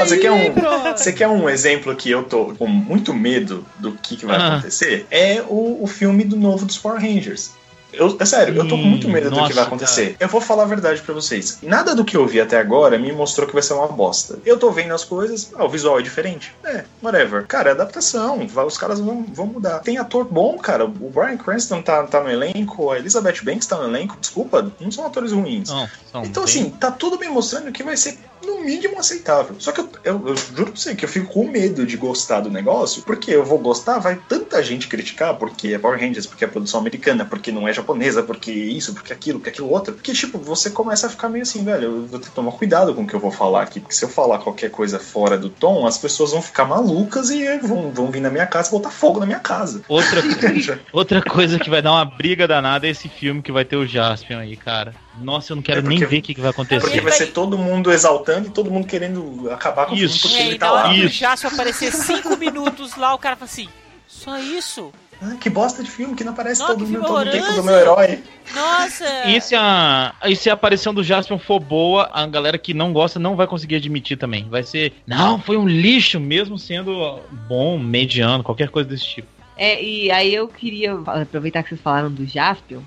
Você quer, um, você quer um exemplo que eu tô com muito medo do que, que vai Ah. acontecer? É o, o filme do novo dos Power Rangers. Eu, é sério, eu tô com muito medo do que Nossa, vai acontecer. Eu vou falar a verdade pra vocês. Nada do que eu vi até agora me mostrou que vai ser uma bosta. Eu tô vendo as coisas, ah, o visual é diferente. É, whatever. Cara, é adaptação. Os caras vão, vão mudar. Tem ator bom, cara. O Brian Cranston tá, tá no elenco, a Elizabeth Banks tá no elenco. Desculpa, não são atores ruins. Não, são Então, bem- assim, tá tudo me mostrando que vai ser, no mínimo, aceitável. Só que eu, eu, eu juro pra você que eu fico com medo de gostar do negócio, porque eu vou gostar, vai tanta gente criticar, porque é Power Rangers, porque é produção americana, porque não é japonesa, porque isso, porque aquilo, porque aquilo outro. Porque, tipo, você começa a ficar meio assim, velho, eu vou ter que tomar cuidado com o que eu vou falar aqui, porque se eu falar qualquer coisa fora do tom, as pessoas vão ficar malucas e vão, vão vir na minha casa e botar fogo na minha casa. Outra, outra coisa que vai dar uma briga danada é esse filme que vai ter o Jaspion aí, cara. Nossa, eu não quero É porque- nem ver o que, que vai Porque acontecer. vai ser todo mundo exaltando e todo mundo querendo acabar com o filme Isso. porque É, ele tá lá. Isso. Jássio aparecer cinco minutos lá, o cara fala assim: só isso? Ah, que bosta de filme que não aparece Nossa, todo, mundo, todo tempo do meu herói. Nossa! E se, a, e se a aparição do Jaspion for boa, a galera que não gosta não vai conseguir admitir também. Vai ser, não, foi um lixo, mesmo sendo bom, mediano, qualquer coisa desse tipo. É, e aí eu queria aproveitar que vocês falaram do Jaspion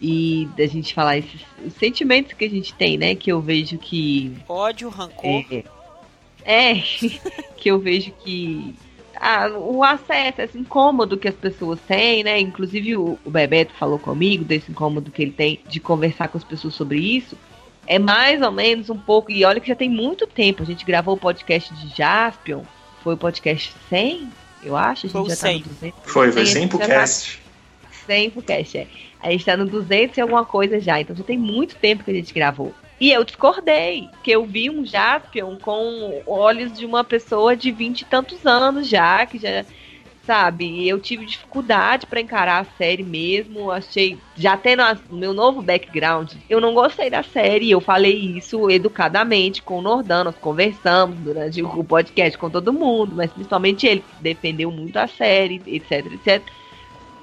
e da gente falar esses os sentimentos que a gente tem, né? Que eu vejo que. Ódio, rancor. É, é que eu vejo que. Ah, o acesso, esse incômodo que as pessoas têm, né? Inclusive o, o Bebeto falou comigo desse incômodo que ele tem de conversar com as pessoas sobre isso. É mais ou menos um pouco. E olha que já tem muito tempo. A gente gravou o podcast de Jaspion. Foi o podcast 100, eu acho. A gente Foi já 100. tá no 200. Foi, foi 100, a sem gente pro já tá- cast. 100 pro cast, é. A gente tá no 200 e alguma coisa já, então já tem muito tempo que a gente gravou. E eu discordei, porque eu vi um Jaspion com olhos de uma pessoa de 20 e tantos anos já, que já, sabe, eu tive dificuldade pra encarar a série mesmo, achei, já tendo a- meu novo background, eu não gostei da série, eu falei isso educadamente com o Nordan, nós conversamos durante o podcast com todo mundo, mas principalmente ele, que defendeu muito a série, etc, etc.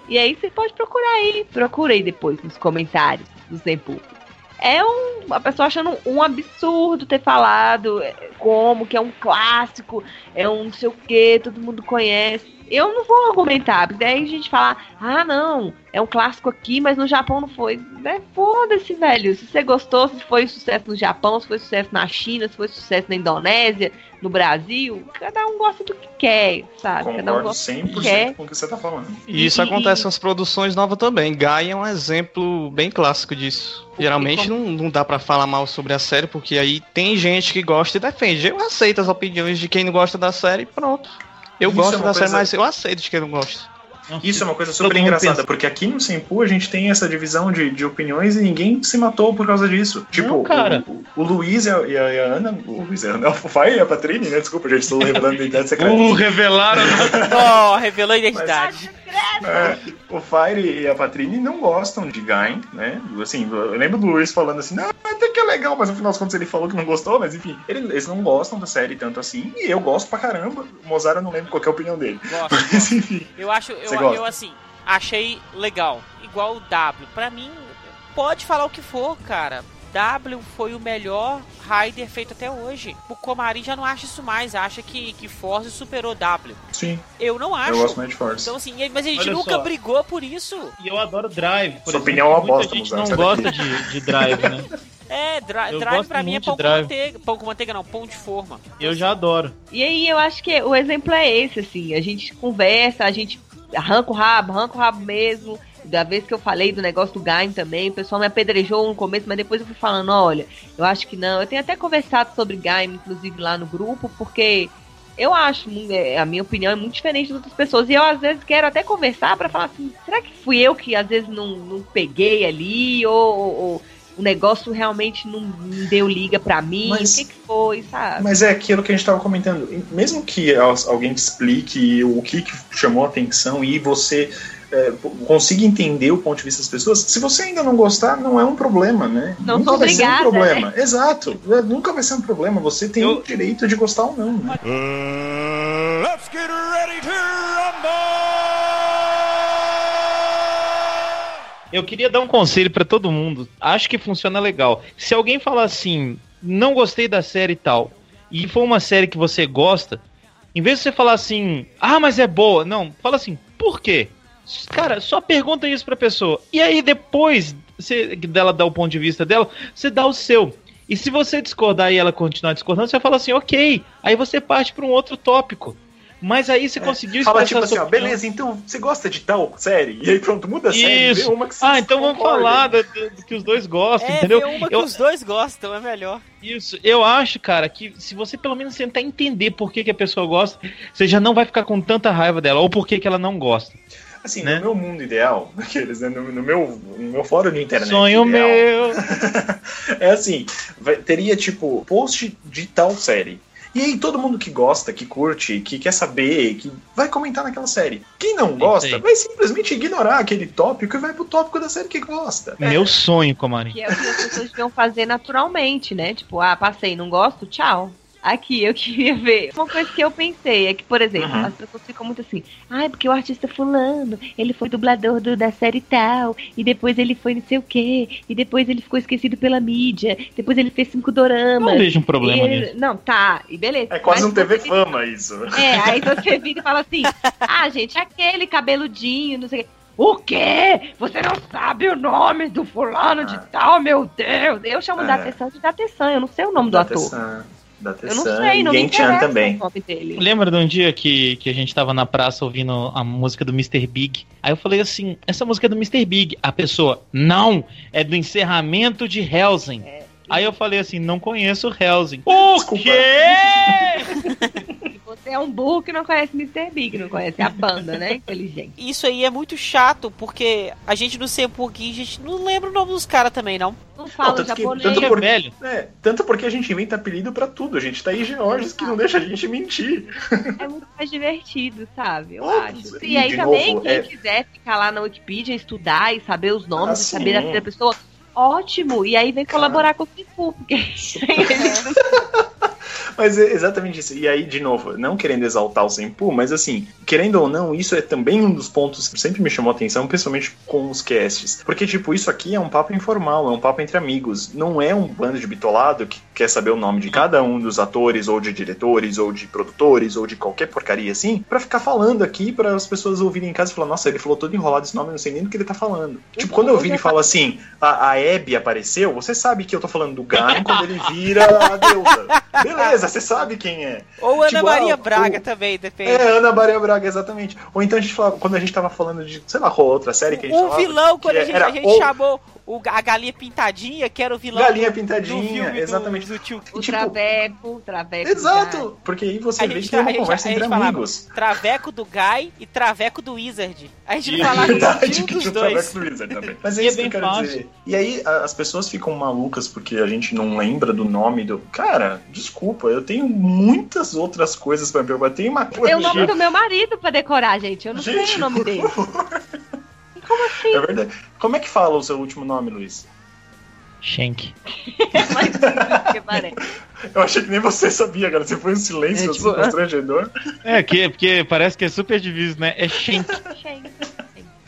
E aí você pode procurar aí. Procura aí depois nos comentários do Zempu. É um, a pessoa achando um absurdo ter falado é, como que é um clássico, é um não sei o que, todo mundo conhece. Eu não vou argumentar, porque daí a gente fala, ah não, é um clássico aqui, mas no Japão não foi. É, Foda-se, velho. Se você gostou, se foi sucesso no Japão, se foi sucesso na China, se foi sucesso na Indonésia, no Brasil, cada um gosta do que quer, sabe? cada um Concordo gosta do 100% que quer. com o que você tá falando. E isso E- acontece com as produções novas também. Gaia é um exemplo bem clássico disso. Geralmente não, não dá pra falar mal sobre a série, porque aí tem gente que gosta e defende. Eu aceito as opiniões de quem não gosta da série e pronto. Eu Isso gosto é da série, coisa- mas eu aceito de quem não gosta. Nossa, Isso é uma coisa super engraçada, pensa- porque aqui no Senpu a gente tem essa divisão de, de opiniões e ninguém se matou por causa disso. Tipo, cara. O, o Luiz e a, e a- a Ana, o Luiz e a Ana, o Fai e a Patrine, né? Desculpa, gente, estou revelando identidade secreta. Uh, revelaram. Ó, revelou a identidade. É, o Fire e a Patrine não gostam de Gain, né? Assim, eu lembro do Luiz falando assim, não, até que é legal, mas no final das contas ele falou que não gostou, mas enfim, ele- eles não gostam da série tanto assim, e eu gosto pra caramba. O Mozart eu não lembro qual que é a opinião dele. Gosto, Mas enfim. Eu acho, Você eu, gosta? eu assim, achei legal. Igual o W. Pra mim, pode falar o que for, cara. W foi o melhor Raider feito até hoje. O Comari já não acha isso mais, acha que, que Force superou W. Sim, Eu não acho. eu gosto mais de Force. Então assim, mas a gente Olha nunca só. brigou por isso. E eu adoro Drive. Por Sua exemplo, opinião é uma muita bosta, gente não gosta de, de Drive, né? É, dri Eu Drive pra mim é pão com manteiga. Pão com manteiga não, pão de forma. Eu já adoro. E aí eu acho que o exemplo é esse, assim, a gente conversa, a gente arranca o rabo, arranca o rabo mesmo. Da vez que eu falei do negócio do Gain também, o pessoal me apedrejou no começo, mas depois eu fui falando, olha, eu acho que não. Eu tenho até conversado sobre Gain, inclusive, lá no grupo, porque eu acho, é, a minha opinião é muito diferente das outras pessoas. E eu, às vezes, quero até conversar pra falar assim, será que fui eu que, às vezes, não, não peguei ali? Ou- ou o negócio realmente não, deu liga pra mim? Mas- O que, que foi, sabe? Mas é aquilo que a gente estava comentando. Mesmo que al- alguém te explique o que, que chamou a atenção e você é, consiga entender o ponto de vista das pessoas, se você ainda não gostar, não é um problema, né? Não nunca vai ser um obrigada, problema. Exato. É, Nunca vai ser um problema. Você tem Eu- o direito de gostar ou não, né? Uh, let's get ready to rumble! Eu queria dar um conselho pra todo mundo. Acho que funciona legal. Se alguém falar assim, não gostei da série e tal, e for uma série que você gosta, em vez de você falar assim, ah, mas é boa, não, fala assim, por quê? Cara, só pergunta isso pra pessoa. E aí depois você, dela dar o ponto de vista dela, você dá o seu. E se você discordar e ela continuar discordando, você fala assim, ok. Aí você parte pra um outro tópico. Mas aí você conseguiu Fala tipo assim, sua ó, beleza, então você gosta de tal série? E aí pronto, muda a série, Isso. vê uma que você Ah, então vamos falar do, do- do que os dois gostam, É, entendeu? vê uma que Eu- os dois gostam, é melhor. Isso, eu acho, cara, que se você pelo menos tentar entender por que, que a pessoa gosta, você já não vai ficar com tanta raiva dela, ou por que, que ela não gosta. Assim, né? no meu mundo ideal, aqueles, né, no, no meu, no meu fórum de internet Sonho ideal, meu! é assim, vai- teria tipo post de tal série. E aí todo mundo que gosta, que curte, que quer saber, que vai comentar naquela série. Quem não gosta, aí. vai simplesmente ignorar aquele tópico e vai pro tópico da série que gosta. Meu sonho, Comarim. Que é o que as pessoas deviam fazer naturalmente, né? Tipo, ah, passei, não gosto, tchau. Aqui, eu queria ver. Uma coisa que eu pensei é que, por exemplo, Uhum. as pessoas ficam muito assim, ai, porque o artista fulano, ele foi dublador do- da série tal, e depois ele foi não sei o quê, e depois ele ficou esquecido pela mídia, depois ele fez cinco doramas. Não vejo um problema e- nisso. Não, tá, e beleza. É quase um TV você- fama isso. É, aí você vira e fala assim, ah, gente, aquele cabeludinho, não sei o quê. O quê? Você não sabe o nome do fulano de tal, meu Deus. Eu chamo É. da atenção de Datesan, eu não sei o nome do Da ator. Tessan, da Eu não Tessan sei, não e interessa também. Lembra de um dia que, que a gente tava na praça ouvindo a música do Mr. Big? Aí eu falei assim, essa música é do Mr. Big. A pessoa, não, é do encerramento de Helsing. Aí eu falei assim, não conheço Helsing. O Desculpa. quê? É um burro que não conhece Mr. Big, não conhece a banda, né? Inteligente. Isso aí é muito chato, porque a gente não sei por que, a gente não lembra o nome dos caras também, não. Não fala tanto que- japonês. tanto Que é por- velho. É, tanto porque a gente inventa apelido pra tudo. A gente tá aí Georges que não deixa a gente mentir. É muito mais divertido, sabe? Eu acho. e E aí também, novo, quem é- quiser ficar lá na Wikipedia, estudar e saber os nomes, Ah, e saber da sim. vida da pessoa, ótimo. E aí vem colaborar com o Fifu, porque Mas é exatamente isso. E aí, de novo, não querendo exaltar o Senpu, mas assim, querendo ou não, isso é também um dos pontos que sempre me chamou a atenção, principalmente com os casts. Porque, tipo, isso aqui é um papo informal, é um papo entre amigos. Não é um bando de bitolado que quer saber o nome de cada um dos atores, ou de diretores, ou de produtores, ou de qualquer porcaria assim, pra ficar falando aqui para as pessoas ouvirem em casa e falar, nossa, ele falou todo enrolado esse nome, eu não sei nem do que ele tá falando. Tipo, quando eu viro e falo assim, a, a Abby apareceu, você sabe que eu tô falando do Gain quando ele vira a deusa. Beleza, você sabe quem é. Ou Ana Tipo, Maria ah, Braga o- também, depende. É, Ana Maria Braga, exatamente. Ou então a gente falava, quando a gente tava falando de, sei lá, qual outra série que a gente o falava, vilão, quando a gente, era a gente ou- chamou o, a galinha pintadinha, que era o vilão Galinha do- do pintadinha, filme do- exatamente. do tio O tipo, traveco, traveco. Exato! Porque aí você A vê gente que tem a uma gente- conversa a entre falava, amigos. Traveco do Guy e Traveco do Wizard. A gente não Isso. falava Verdade, de que dos tinha o dois. Traveco do Wizard também. Mas é E é isso que eu bem quero fácil. dizer. E aí a- as pessoas ficam malucas porque a gente não lembra do nome do. Cara, desculpa, eu tenho muitas outras coisas pra me preocupar. Tem uma Tem o nome do meu marido pra decorar, gente. Eu não sei Gente, o nome por dele. Como assim? É verdade. Como é que fala o seu último nome, Luiz? Shank. É mais simples que parece. Eu achei que nem você sabia, cara. Você foi um silêncio É, assim, tipo, constrangedor. É, que, porque parece que é super diviso, né? É Shank.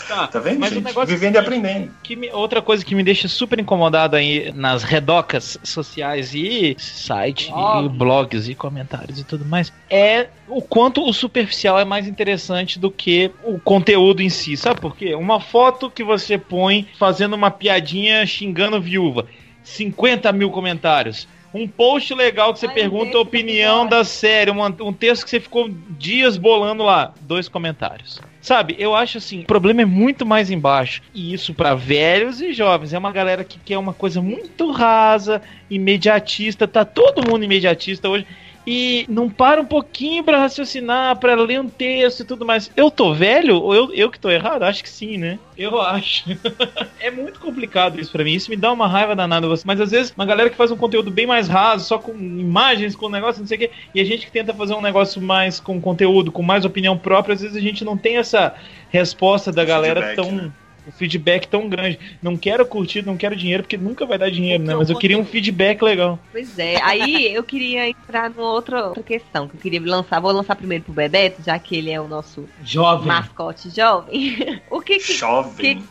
Tá vendo, Mas o gente? negócio Vivendo e aprendendo. Que me- outra coisa que me deixa super incomodado aí nas redocas sociais e site e Blog. blogs e comentários e tudo mais é o quanto o superficial é mais interessante do que o conteúdo em si. Sabe por quê? Uma foto que você põe fazendo uma piadinha xingando viúva, 50 mil comentários. Um post legal que você Ai, pergunta a opinião que da série, uma- um texto que você ficou dias bolando lá, dois comentários. Sabe, eu acho assim, o problema é muito mais embaixo. E isso pra velhos e jovens. É uma galera que quer uma coisa muito rasa, imediatista, tá todo mundo imediatista hoje. E não para um pouquinho pra raciocinar, pra ler um texto e tudo mais. Eu tô velho? Ou eu, eu que tô errado? Acho que sim, né? Eu acho. é muito complicado isso pra mim. Isso me dá uma raiva danada. Mas às vezes, uma galera que faz um conteúdo bem mais raso, só com imagens, com negócio, não sei o quê, e a gente que tenta fazer um negócio mais com conteúdo, com mais opinião própria, às vezes a gente não tem essa resposta da galera Feedback, tão. né? Um feedback tão grande. Não quero curtir, não quero dinheiro, porque nunca vai dar dinheiro, Porque né? Mas eu queria um conteúdo- feedback legal. Pois é. Aí eu queria entrar numa outra, outra questão que eu queria lançar. Vou lançar primeiro pro Bebeto, já que ele é o nosso Jovem. mascote jovem. o que que. Jovem.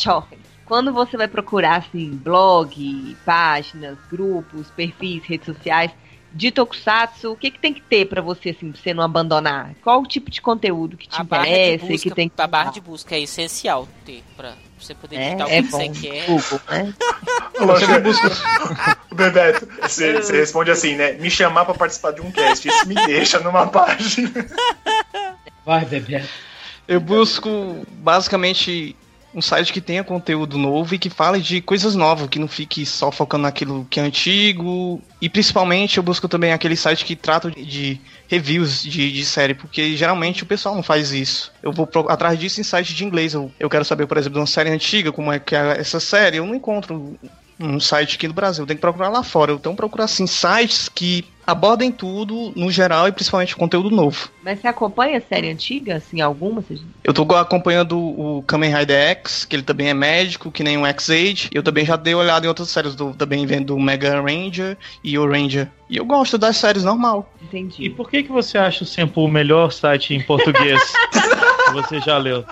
Jovem. Quando você vai procurar assim, blog, páginas, grupos, perfis, redes sociais de Tokusatsu, o que, que tem que ter pra você, assim, pra você não abandonar? Qual o tipo de conteúdo que te A interessa e busca, que tem que a barra de busca é essencial ter pra você poder é, digitar o é que bom. você quer. Google, né? Lógico, busca. Bebeto, você, você responde assim, né? Me chamar pra participar de um cast. Isso me deixa numa página. Vai, Bebeto. Eu busco basicamente um site que tenha conteúdo novo e que fale de coisas novas, que não fique só focando naquilo que é antigo. E principalmente eu busco também aquele site que trata de- reviews de, de série, porque geralmente o pessoal não faz isso. Eu vou atrás disso em site de inglês. Eu, eu quero saber, por exemplo, de uma série antiga, como é que é essa série. Eu não encontro um site aqui do Brasil, eu tenho que procurar lá fora. Então procurar assim sites que abordem tudo no geral e principalmente conteúdo novo. Mas você acompanha série antiga, assim, alguma? Eu tô acompanhando o Kamen Rider X, que ele também é médico, que nem o X-Age. Eu também já dei uma olhada em outras séries, do, também vendo o Mega Ranger e o Ranger. E eu gosto das séries normal. Entendi. E por que, que você acha o Sempo o melhor site em português que você já leu?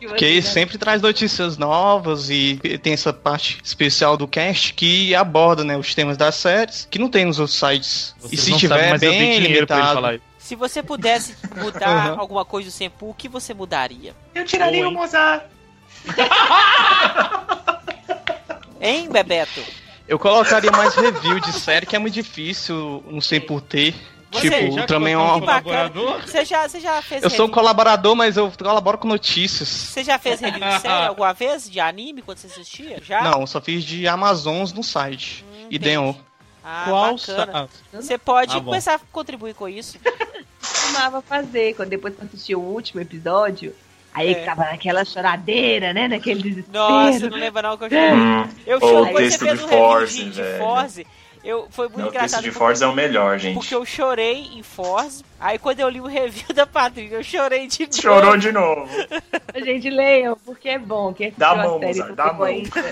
Porque ele sempre traz notícias novas e tem essa parte especial do cast que aborda né, os temas das séries, que não tem nos outros sites. e Vocês se não tiver sabem, mas eu dei bem dinheiro pra ele limitado. falar isso. Se você pudesse mudar Uhum. alguma coisa do Senpu, o que você mudaria? Eu tiraria Oi. o Mozart. Hein, Bebeto? Eu colocaria mais review de série, que é muito difícil, não sei por ter. Você, tipo, Ultraman é você um colaborador? Você já, você já fez Eu sou um colaborador, mas eu colaboro com notícias. Você já fez review de série alguma vez? De anime, quando você assistia? Já? Não, eu só fiz de Amazons no site. Hum, E. Denho. Ah, Qual bacana. Você pode Ah, começar a contribuir com isso. costumava fazer, quando depois que assisti o último episódio, aí É. que tava naquela choradeira, né? Naquele desespero. Nossa, não lembra não que eu chorei. Hum, Eu chorei o quando você fez um review de. Force. Eu, foi muito Não, o engraçado. de porque- Forza é o melhor, gente. Porque eu chorei em Force. Aí quando eu li o review da Patrícia, eu chorei de novo. Chorou de novo. Gente, leiam, porque é bom. Quem assistiu Dá a a mão, série dá a mão. frequência,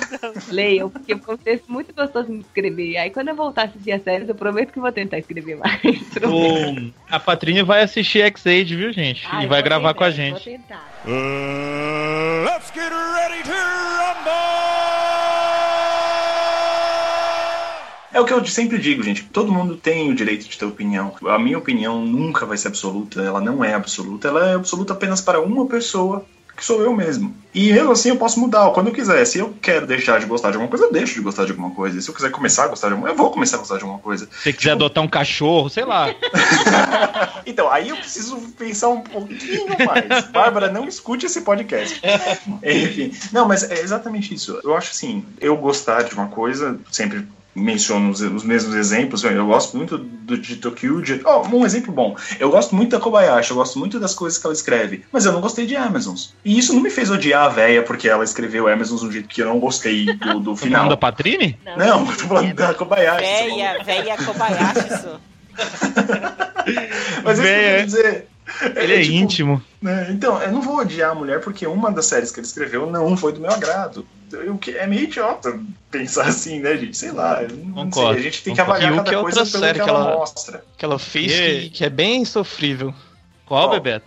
leiam, porque foi um texto muito gostoso de escrever. Aí quando eu voltar a assistir a série, eu prometo que vou tentar escrever mais. O- a Patrícia vai assistir X-Age, viu, gente? Ah, e vai gravar tentar, com a eu Vou gente. tentar. Uh, let's get ready to rumble! É o que eu sempre digo, gente. Todo mundo tem o direito de ter opinião. A minha opinião nunca vai ser absoluta. Ela não é absoluta. Ela é absoluta apenas para uma pessoa que sou eu mesmo. E mesmo assim eu posso mudar quando eu quiser. Se eu quero deixar de gostar de alguma coisa, eu deixo de gostar de alguma coisa. E se eu quiser começar a gostar de alguma coisa, eu vou começar a gostar de alguma coisa. Se você quiser adotar um cachorro, sei lá. Então, aí eu preciso pensar um pouquinho mais. Bárbara, não escute esse podcast. Enfim. Não, mas é exatamente isso. Eu acho assim, eu gostar de uma coisa, sempre menciono os, os mesmos exemplos. Eu gosto muito do de Tokyuji. Oh, um exemplo bom. Eu gosto muito da Kobayashi, eu gosto muito das coisas que ela escreve. Mas eu não gostei de Amazons. E isso não me fez odiar a véia porque ela escreveu Amazons de um jeito que eu não gostei do, do Tá final. da Patrine? Não, eu tô falando da Kobayashi. Véia, véia Kobayashi, isso. Mas é isso que eu Véia. quero dizer. Ele é tipo, íntimo. né, Então, eu não vou odiar a mulher porque uma das séries que ele escreveu não foi do meu agrado. O que é meio idiota pensar assim, né, gente? Sei lá. eu Não Concordo, sei. A gente tem que concordo. avaliar Ryuki cada é coisa outra série que que ela, ela- mostra. Que ela fez E- que, que é bem sofrível. Qual, Qual? Bebeto?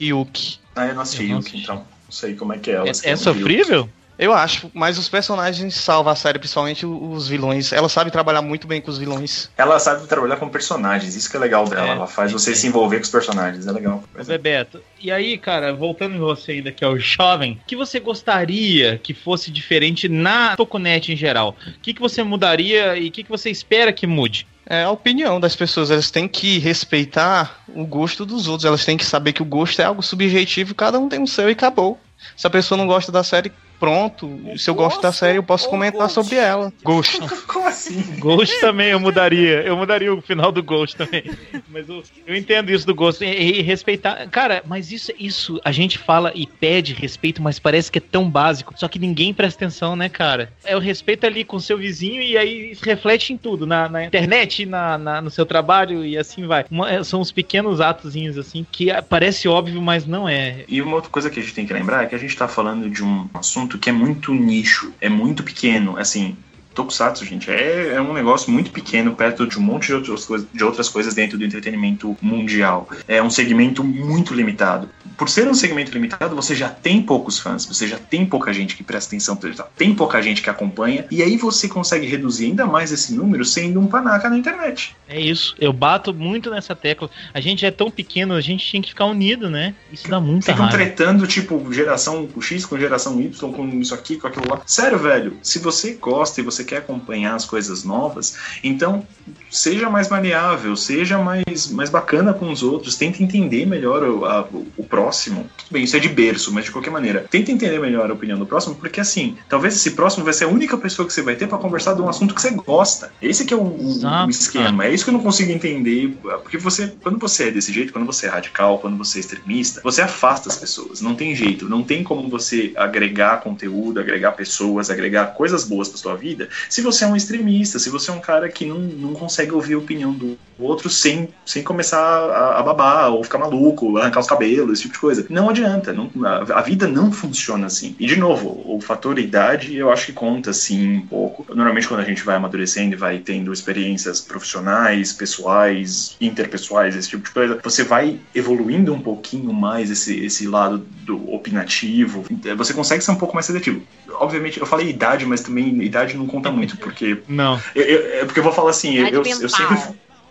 Yuki. Ah, eu não assisti Yuki, então não sei como é que é ela. É, é sofrível? Eu acho, mas os personagens salvam a série, principalmente os vilões. Ela sabe trabalhar muito bem com os vilões. Ela sabe trabalhar com personagens, isso que é legal dela. É, ela faz você é. se envolver com os personagens, é legal. Ô, Bebeto, e aí, cara, voltando em você ainda, que é o jovem, o que você gostaria que fosse diferente na Tokunet em geral? O que, que você mudaria e o que, que você espera que mude? É a opinião das pessoas, elas têm que respeitar o gosto dos outros, elas têm que saber que o gosto é algo subjetivo, cada um tem o seu e acabou. Se a pessoa não gosta da série, pronto. O Se eu gosto da gosto série, eu posso comentar gosto? sobre ela. Gosto. Como assim? Ghost também eu mudaria. Eu mudaria o final do Ghost também. Mas eu, eu entendo isso do Ghost. E, e respeitar. Cara, mas isso, isso a gente fala e pede respeito, mas parece que é tão básico. Só que ninguém presta atenção, né, cara? É o respeito ali com seu vizinho e aí isso reflete em tudo. Na, na internet, na, na- no seu trabalho e assim vai. Uma- são os pequenos atozinhos assim que parece óbvio, mas não é. E uma outra coisa que a gente tem que lembrar é que a gente tá falando de um assunto que é muito nicho, é muito pequeno, assim. Tokusatsu, gente, é, é um negócio muito pequeno perto de um monte de outras, coisas, de outras coisas dentro do entretenimento mundial. É um segmento muito limitado. Por ser um segmento limitado, você já tem poucos fãs, você já tem pouca gente que presta atenção, você já tem pouca gente que acompanha, e aí você consegue reduzir ainda mais esse número sendo um panaca na internet. É isso. Eu bato muito nessa tecla. A gente é tão pequeno, a gente tinha que ficar unido, né? Isso dá muita Ficam raiva. tretando, tipo, geração X com geração Y, com isso aqui, com aquilo lá. Sério, velho, se você gosta e você quer acompanhar as coisas novas, então seja mais maleável, seja mais, mais bacana com os outros, tenta entender melhor o, a- o próximo. Tudo bem, isso é de berço, mas de qualquer maneira, tenta entender melhor a opinião do próximo, porque assim, talvez esse próximo vai ser a única pessoa que você vai ter pra conversar de um assunto que você gosta. Esse que é o, o- o esquema. É isso que eu não consigo entender, porque você, quando você é desse jeito, quando você é radical, quando você é extremista, você afasta as pessoas. Não tem jeito, não tem como você agregar conteúdo, agregar pessoas, agregar coisas boas pra sua vida, se você é um extremista, se você é um cara que não, não consegue ouvir a opinião do outro sem, sem começar a, a babar, ou ficar maluco, arrancar os cabelos, esse tipo de coisa. Não adianta, não, a, a vida não funciona assim. E de novo, o fator idade eu acho que conta sim um pouco. Normalmente quando a gente vai amadurecendo e vai tendo experiências profissionais, pessoais, interpessoais, esse tipo de coisa, você vai evoluindo um pouquinho mais esse, esse lado do opinativo. Você consegue ser um pouco mais seletivo. Obviamente, eu falei idade, mas também idade não conta muito, porque Não. eu, eu- é porque eu vou falar assim, eu, eu, sempre.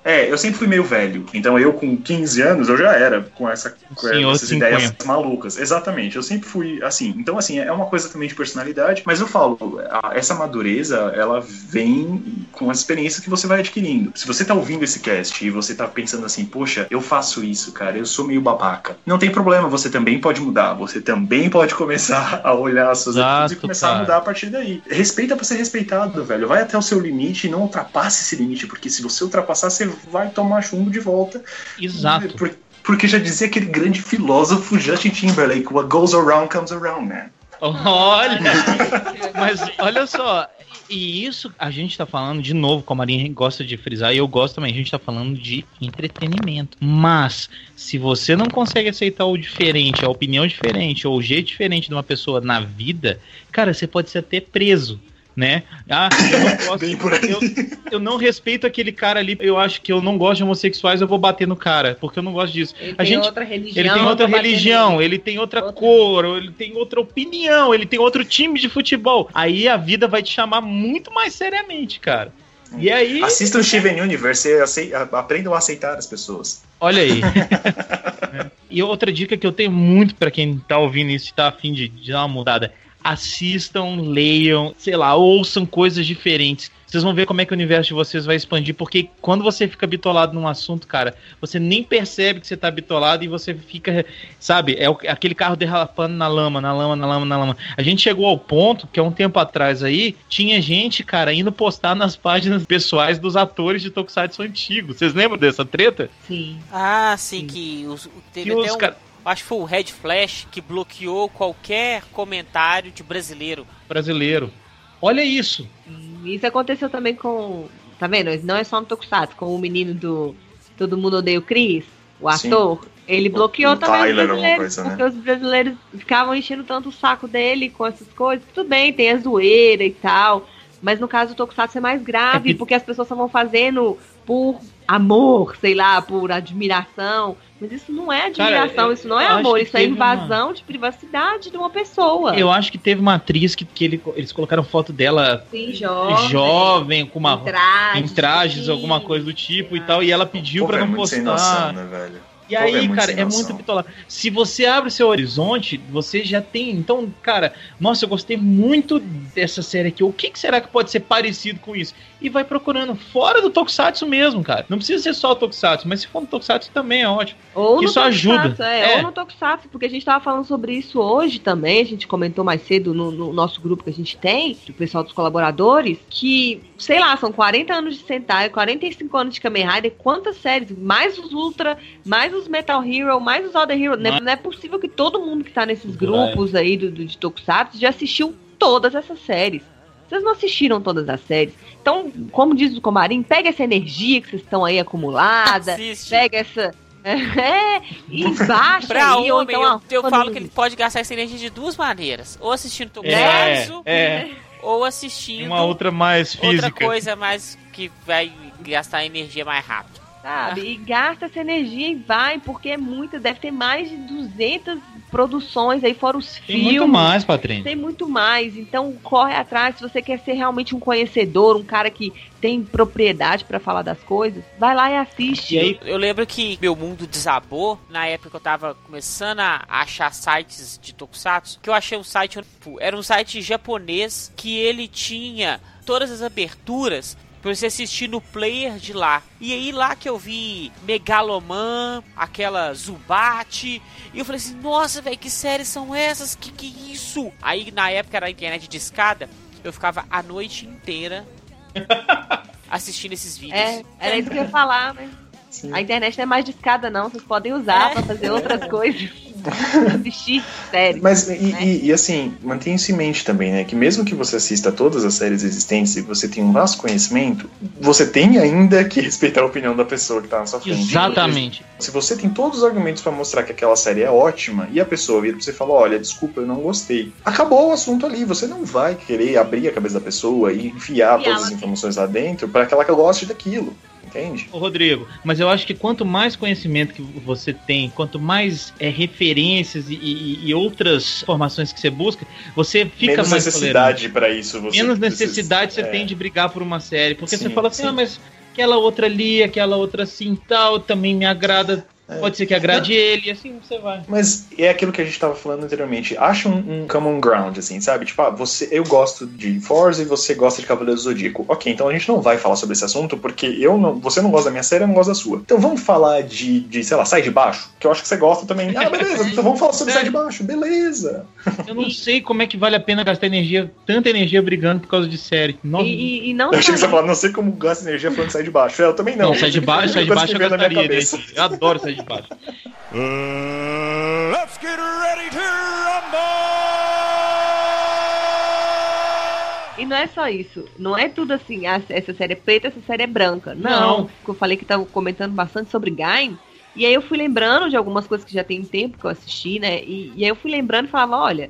É, eu sempre fui meio velho. Então eu, com 15 anos, eu já era com, essa, com Senhor essas 50. ideias malucas. Exatamente. Eu sempre fui assim. Então, assim, é uma coisa também de personalidade. Mas eu falo, a- essa madureza, ela vem com as experiências que você vai adquirindo. Se você tá ouvindo esse cast e você tá pensando assim, poxa, eu faço isso, cara, eu sou meio babaca. Não tem problema, você também pode mudar. Você também pode começar a olhar as suas atitudes e começar cara. a mudar a partir daí. Respeita pra ser respeitado, velho. Vai até o seu limite e não ultrapasse esse limite, porque se você ultrapassar, você vai tomar chumbo de volta. Exato. Por- porque já dizia aquele grande filósofo Justin Timberlake, what goes around comes around, man. Olha! Mas olha só, e isso a gente tá falando, de novo, como a Marinha gosta de frisar, e eu gosto também, a gente tá falando de entretenimento. Mas, se você não consegue aceitar o diferente, a opinião diferente, ou o jeito diferente de uma pessoa na vida, cara, você pode ser até preso. Né? Ah, eu não posso. Eu, eu não respeito aquele cara ali. Eu acho que eu não gosto de homossexuais, eu vou bater no cara, porque eu não gosto disso. Ele A tem gente- outra religião. Ele tem outra bater religião, nele. ele tem outra, Outra. cor, ele tem outra opinião, ele tem outro time de futebol. Aí a vida vai te chamar muito mais seriamente, cara. E aí, Assistam Steven Universe e aprendam a aceitar as pessoas. olha aí. E outra dica que eu tenho muito pra quem tá ouvindo isso e tá afim de, de dar uma mudada. Assistam, leiam, sei lá, ouçam coisas diferentes. Vocês vão ver como é que o universo de vocês vai expandir, porque quando você fica bitolado num assunto, cara, você nem percebe que você tá bitolado e você fica, sabe, é o- aquele carro derrapando na lama, na lama, na lama, na lama. A gente chegou ao ponto que há um tempo atrás aí, tinha gente, cara, indo postar nas páginas pessoais dos atores de Tokusatsu antigos. Vocês lembram dessa treta? Sim. Ah, sim, que os, teve Que até os um, cara- acho que foi o Red Flash que bloqueou qualquer comentário de brasileiro. brasileiro. Olha isso. Isso aconteceu também com. Tá vendo? Não é só no Tokusatsu, com o menino do Todo Mundo Odeia o Chris, o Sim. ator. Ele bloqueou o também Tyler, os brasileiros, coisa, né? porque os brasileiros ficavam enchendo tanto o saco dele com essas coisas. Tudo bem, tem a zoeira e tal. Mas no caso do Tokusatsu é mais grave, É que- porque as pessoas estavam fazendo por amor, sei lá, por admiração. Mas isso não é Cara, admiração, eu- isso não é amor, isso é teve uma- invasão de privacidade de uma pessoa. Eu acho que teve uma atriz que, que ele- eles colocaram foto dela Sim, jovem. jovem, com uma em trajes, em trajes, alguma coisa do tipo e tal, e ela pediu Pô, pra é não muito sem postar. noção, né, velho? E Pô, aí, é cara, é muito bitolado. Se você abre o seu horizonte, você já tem. Então, cara, nossa, eu gostei muito dessa série aqui. O que, que será que pode ser parecido com isso? E vai procurando fora do Tokusatsu mesmo, cara. Não precisa ser só o Tokusatsu, mas se for no Tokusatsu também é ótimo. Ou Isso no ajuda. É, É. Ou no Tokusatsu, porque a gente tava falando sobre isso hoje também, a gente comentou mais cedo no, no nosso grupo que a gente tem, do pessoal dos colaboradores, que, sei lá, são 40 anos de Sentai, 45 anos de Kamen Rider, quantas séries? Mais os Ultra, mais os Metal Hero, mais os Other Hero. Não é- Mas- Não é possível que todo mundo que tá nesses Vai. grupos aí do, do, de Tokusatsu já assistiu todas essas séries. Vocês não assistiram todas as séries. Então, como diz o Comarim, pega essa energia que vocês estão aí acumulada, Assiste. pega essa. É, e baixa Pra aí, ou homem, então, eu, eu quando- falo que ele pode gastar essa energia de duas maneiras. Ou assistindo É, Tokusatsu, é. ou E assistindo uma outra mais outra física. coisa mais que vai gastar energia mais rápido. Sabe? E gasta essa energia e vai, porque é muita, deve ter mais de 200 produções aí, fora os Tem filmes. muito mais, Patrícia. Tem muito mais, então corre atrás. Se você quer ser realmente um conhecedor, um cara que tem propriedade pra falar das coisas, vai lá e assiste. E aí, Eu lembro que meu mundo desabou na época que eu tava começando a achar sites de Tokusatsu, que eu achei um site, era um site japonês que ele tinha todas as aberturas pra você assistir no player de lá. E aí lá que eu vi Megaloman, aquela Zubat, e eu falei assim, nossa, velho, que séries são essas? Que que é isso? Aí na época era a internet de escada, eu ficava a noite inteira assistindo esses vídeos. É, era isso que eu ia falar, né? Sim. A internet não é mais de escada, não. Vocês podem usar É. pra fazer outras coisas. Assistir séries. Mas, e, né? e- e, assim, mantenha isso em mente também, né? Que mesmo que você assista todas as séries existentes e você tenha um vasto conhecimento, você tem ainda que respeitar a opinião da pessoa que tá na sua frente. exatamente. Se você tem todos os argumentos pra mostrar que aquela série é ótima e a pessoa vira pra você e fala: Olha, desculpa, eu não gostei. Acabou o assunto ali. Você não vai querer abrir a cabeça da pessoa e enfiar E todas as informações lá dentro pra que ela goste daquilo. Entende? Ô, Rodrigo, mas eu acho que quanto mais conhecimento que você tem, quanto mais é, referências e, e- e outras informações que você busca, você fica Menos mais necessidade pra isso. Você Menos precisa- necessidade você é. tem de brigar por uma série. Porque você Sim, fala assim, sim. ah, mas aquela outra ali, aquela outra assim tal, também me agrada. É. Pode ser que agrade ele, e assim você vai. Mas é aquilo que a gente tava falando anteriormente. Acha um, um common ground, assim, sabe? Tipo, ah, você, eu gosto de Forza e você gosta de Cavaleiro do Zodíaco. Ok, então a gente não vai falar sobre esse assunto porque eu não, você não gosta da minha série, eu não gosto da sua. Então vamos falar de, de sei lá, Sai de Baixo, que eu acho que você gosta também. Ah, beleza, então vamos falar sobre Sai de Baixo, beleza. Eu não sei como é que vale a pena gastar energia, tanta energia brigando por causa de série. Nossa, E, e- não Eu achei que você não sei como gasta energia falando de Sai de Baixo. É, eu também não. não, sai de baixo, sai de baixo eu gastaria energia. Eu adoro sair de baixo. Uh, let's get ready to rumble! E não é só isso. Não é tudo assim, ah, essa série é preta, essa série é branca. Não. Não. Eu falei que tava comentando bastante sobre Gain. E aí eu fui lembrando de algumas coisas que já tem tempo que eu assisti, né? E, e aí eu fui lembrando e falava, olha,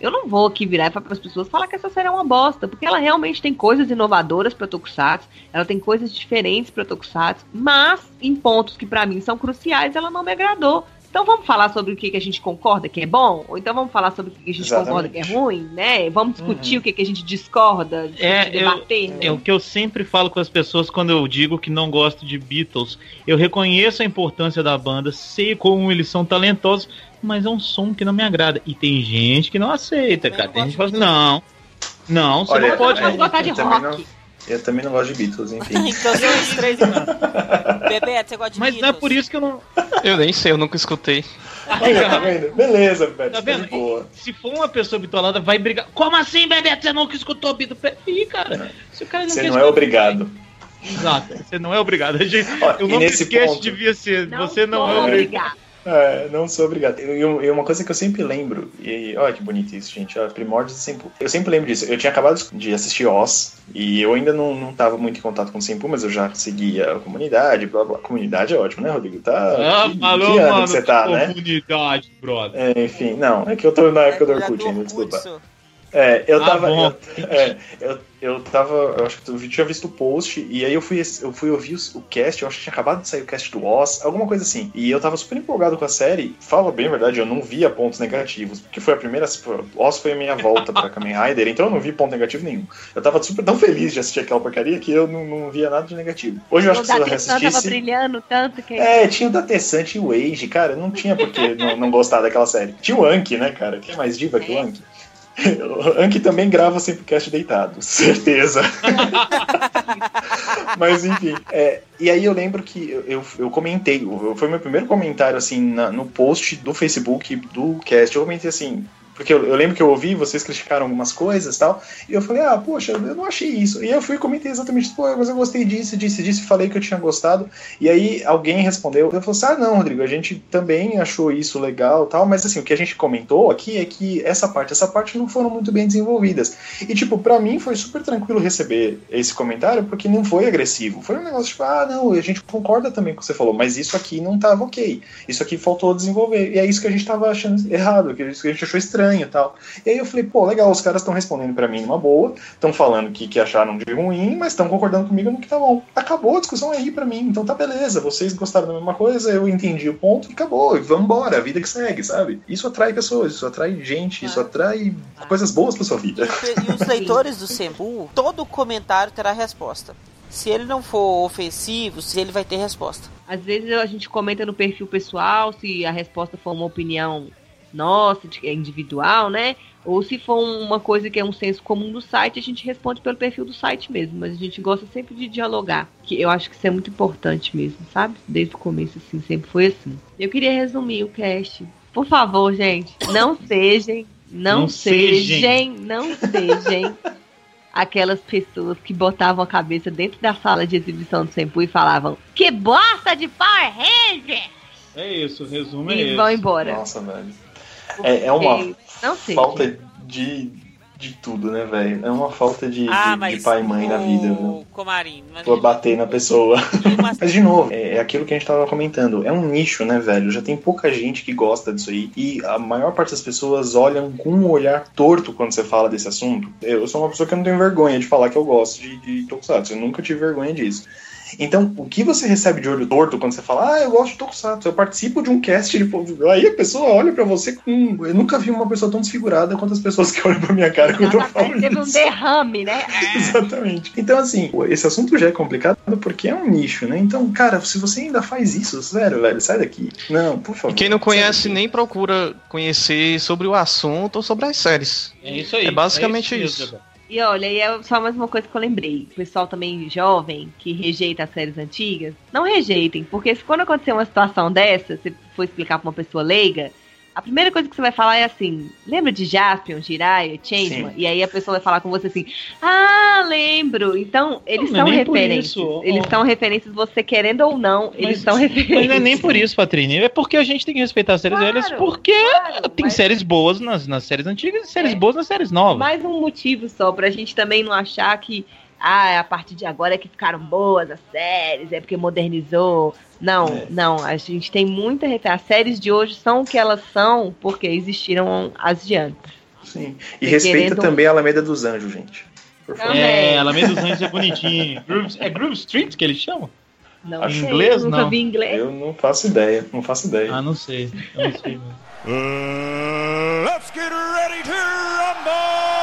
eu não vou aqui virar para as pessoas falar que essa série é uma bosta, porque ela realmente tem coisas inovadoras para Tokusatsu, ela tem coisas diferentes para Tokusatsu, mas em pontos que para mim são cruciais, ela não me agradou. Então vamos falar sobre o que, que a gente concorda que é bom? Ou então vamos falar sobre o que, que a gente Exatamente. concorda que é ruim, né? Vamos discutir o que, que a gente discorda, É, eu- debater, né? É o que eu sempre falo com as pessoas quando eu digo que não gosto de Beatles. Eu reconheço a importância da banda, sei como eles são talentosos, mas é um som que não me agrada. E tem gente que não aceita, Também cara. não Tem gente que fala assim, não, não, você Olha, não pode. Eu gostar de eu também rock. Eu tambem não gosto de Beatles, enfim. então são os três irmãos. Bebeto, você gosta de Mas não é Beatles? por isso que eu não. Eu nem sei, eu nunca escutei. Aí, tá vendo? Beleza, Beto. Tá Tá vendo? de boa. Se for uma pessoa bitolada, vai brigar. Como assim, Bebeto? Você nunca escutou Beatles? Ih, cara. Se o cara não Você quer não é obrigado. Exato, você não é obrigado. A gente- Ó, o nome desse cast ponto- devia ser Não Você não é obrigado. obrigado. É, não sou obrigado. E, e uma coisa que eu sempre lembro, e olha que bonito isso, gente, ó, primórdios do Senpu. Eu sempre lembro disso. Eu tinha acabado de assistir Oz, e eu ainda não, não tava muito em contato com o Senpu, mas eu já seguia a comunidade, blá blá. Comunidade é ótimo, né, Rodrigo? Tá. Ah, que, falou, que ano mano, que você tá, né? comunidade, brother. É, enfim, não, é que eu tô na época do É, Orkut do ainda, Orkut, desculpa. É, eu Ah, tava. bom. eu, é, eu, eu tava. Eu acho que eu tinha visto o post, e aí eu fui, eu fui ouvir o cast, eu acho que tinha acabado de sair o cast do Oz, alguma coisa assim. E eu tava super empolgado com a série. Fala bem a verdade, eu não via pontos negativos, porque foi a primeira. Oz foi a minha volta pra Kamen Rider, então eu não vi ponto negativo nenhum. Eu tava super tão feliz de assistir aquela porcaria que eu não, não via nada de negativo. Hoje eu acho O que se eu Tessã tava brilhando tanto que... É, tinha o da Tessante e o Age, cara, não tinha por que não, não gostar daquela série. Tinha o Anki, né, cara? Quem é mais diva que o Anki? Anki também grava sempre cast deitado, certeza. Mas enfim, é, e aí eu lembro que eu, eu, comentei, foi meu primeiro comentário assim na- no post do Facebook do cast. Eu comentei assim, porque eu, eu lembro que eu ouvi, vocês criticaram algumas coisas e tal, e eu falei, ah, poxa, eu não achei isso. E eu fui e comentei exatamente, pô, mas eu gostei disso, disso, disso, falei que eu tinha gostado. E aí alguém respondeu, eu falei assim, ah, não, Rodrigo, a gente também achou isso legal tal, mas assim, o que a gente comentou aqui é que essa parte, essa parte não foram muito bem desenvolvidas. E tipo, pra mim foi super tranquilo receber esse comentário, porque não foi agressivo. Foi um negócio tipo, ah, não, a gente concorda também com o que você falou, mas isso aqui não tava ok. Isso aqui faltou desenvolver. E é isso que a gente tava achando errado, que é isso que a gente achou estranho e tal. E aí eu falei, pô, legal, os caras estão respondendo pra mim numa boa, estão falando que, que acharam de ruim, mas estão concordando comigo no que tá bom. Acabou a discussão aí pra mim, então tá beleza. Vocês gostaram da mesma coisa, eu entendi o ponto e acabou. E vambora, a vida que segue, sabe? Isso atrai pessoas, isso atrai gente, isso atrai coisas boas pra sua vida. E os leitores do Sembu, todo comentário terá resposta. Se ele não for ofensivo, se ele vai ter resposta. Às vezes a gente comenta no perfil pessoal se a resposta for uma opinião nossa, é individual, né? Ou se for uma coisa que é um senso comum do site, a gente responde pelo perfil do site mesmo. Mas a gente gosta sempre de dialogar. Que eu acho que isso é muito importante mesmo, sabe? Desde o começo, assim, sempre foi assim. Eu queria resumir o cast. Por favor, gente, não sejam, não, Não sejam, sejem. não sejam aquelas pessoas que botavam a cabeça dentro da sala de exibição do Sempu e falavam que bosta de Power Ranger! É isso, o resumo é E esse. vão embora. Nossa, velho. É, é uma Porque não sei. falta de, de tudo, né, velho? É uma falta de, ah, de- de pai e mãe na vida, viu? o Comarim, mas Vou bater na pessoa. uma- Mas, de novo, é é aquilo que a gente tava comentando. É um nicho, né, velho? Já tem pouca gente que gosta disso aí. E a maior parte das pessoas olham com um olhar torto quando você fala desse assunto. Eu sou uma pessoa que não tenho vergonha de falar que eu gosto de, de Tokusatsu. Eu nunca tive vergonha disso. Então, o que você recebe de olho torto quando você fala, ah, eu gosto de Tokusatsu, eu participo de um cast, tipo, aí a pessoa olha pra você com. Eu nunca vi uma pessoa tão desfigurada quanto as pessoas que olham pra minha cara quando eu falo teve um isso. derrame, né? Exatamente. Então, assim, esse assunto já é complicado porque é um nicho, né? Então, cara, se você ainda faz isso, sério, velho, sai daqui. Não, por favor. E quem não conhece nem procura conhecer sobre o assunto ou sobre as séries. É isso aí. É basicamente mesmo, isso. Gabriel. E olha, e é só mais uma coisa que eu lembrei. O pessoal também jovem que rejeita as séries antigas, não rejeitem, porque se quando acontecer uma situação dessa, você for explicar pra uma pessoa leiga, a primeira coisa que você vai falar é assim: lembra de Jaspion, Jiraiya, Changeman? Sim. E aí a pessoa vai falar com você assim: ah, lembro. Então, eles Não, não são é nem por referências. isso. Eles são referências, você querendo ou não, eles são referências. Mas não é nem por isso, Patrícia. É porque a gente tem que respeitar as séries Claro, velhas, porque claro, tem mas- séries boas nas, nas séries antigas e séries É. boas nas séries novas. Mais um motivo só pra gente também não achar que ah, a partir de agora é que ficaram boas as séries, é porque modernizou. Não, É. não, a gente tem muita referência. As séries de hoje são o que elas são porque existiram as de antes. Sim. E E respeita querendo- também a Alameda dos Anjos, gente. Por favor. Também. É, Alameda dos Anjos é bonitinho. Groove, é Groove Street que eles chamam? Não Acho sei, inglês, eu nunca não. vi inglês. Eu não faço ideia, não faço ideia. Ah, não sei. Eu não sei mesmo. Uh, let's get ready to rumble!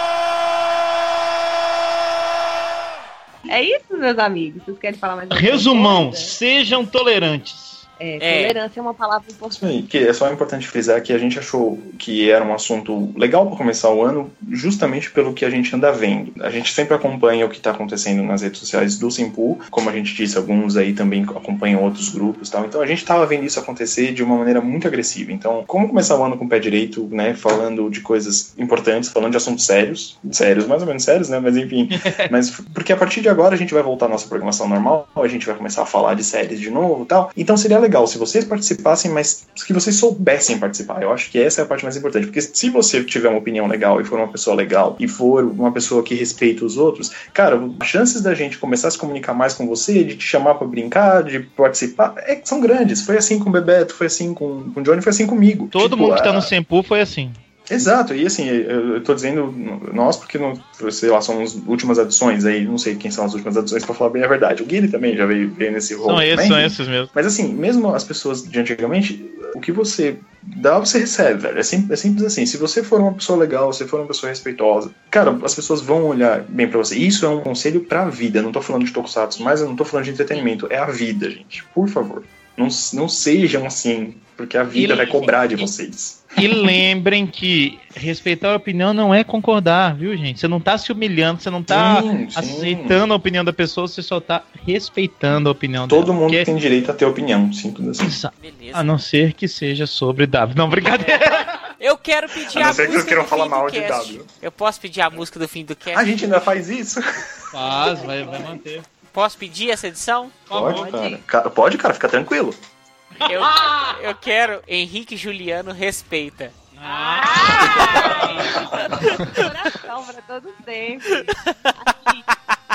É isso, meus amigos. Vocês querem falar mais alguma Resumão, coisa? sejam tolerantes. É, É. tolerância é uma palavra importante. que é só importante frisar que a gente achou que era um assunto legal para começar o ano, justamente pelo que a gente anda vendo. A gente sempre acompanha o que está acontecendo nas redes sociais do Simpu, como a gente disse, alguns aí também acompanham outros grupos e tal. Então a gente estava vendo isso acontecer de uma maneira muito agressiva. Então, como começar o ano com o pé direito, né, falando de coisas importantes, falando de assuntos sérios, sérios, mais ou menos sérios, né, mas enfim. mas porque a partir de agora a gente vai voltar à nossa programação normal, a gente vai começar a falar de séries de novo e tal. Então seria legal se vocês participassem, mas que vocês soubessem participar. Eu acho que essa é a parte mais importante. Porque se você tiver uma opinião legal e for uma pessoa legal e for uma pessoa que respeita os outros, cara, as chances da gente começar a se comunicar mais com você, de te chamar pra brincar, de participar, é, são grandes. Foi assim com o Bebeto, foi assim com, com o Johnny, foi assim comigo. Todo Tipo, mundo que tá no Sempu foi assim. Exato, e assim, eu, tô dizendo nós porque, não, sei lá, somos últimas adições aí, não sei quem são as últimas adições pra falar bem a verdade. O Guilherme também já veio, veio nesse rol. São esses, são esses mesmo. Mas assim, mesmo as pessoas de antigamente, o que você dá, você recebe, velho. É simples, é simples assim. Se você for uma pessoa legal, se for uma pessoa respeitosa, cara, as pessoas vão olhar bem pra você. Isso é um conselho pra vida. Eu não tô falando de tokusatsu, mas eu não tô falando de entretenimento. É a vida, gente. Por favor. Não, não sejam assim, porque a vida E- vai cobrar de e- vocês. E lembrem que respeitar a opinião não é concordar, viu, gente? Você não tá se humilhando, você não tá Sim, sim. aceitando a opinião da pessoa, você só tá respeitando a opinião dela. Todo mundo Porque- tem direito a ter opinião, simples assim. Beleza. A não ser que seja sobre W. Não, brincadeira. Eu quero pedir A a, que música vocês queiram do falar fim do mal de cast. W. Eu posso pedir a música do fim do cast? A gente ainda faz isso? Faz, vai, vai manter. Posso pedir essa edição? Pode, Pode. cara. Cara, Pode, cara, fica tranquilo. Eu, eu quero Henrique Juliano respeita. Coração pra todo sempre.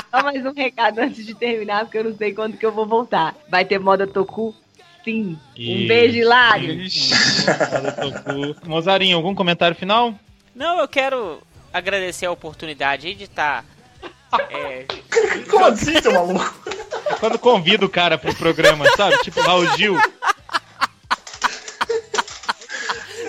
Só mais um recado antes de terminar, porque eu não sei quando que eu vou voltar. Vai ter moda Toku? Sim. Um Ih. beijo, Hilário. Mozarinho, algum comentário final? Não, eu quero agradecer a oportunidade aí de estar. é, Como assim, seu maluco? Quando convida o cara pro programa, sabe? Tipo Raul Gil.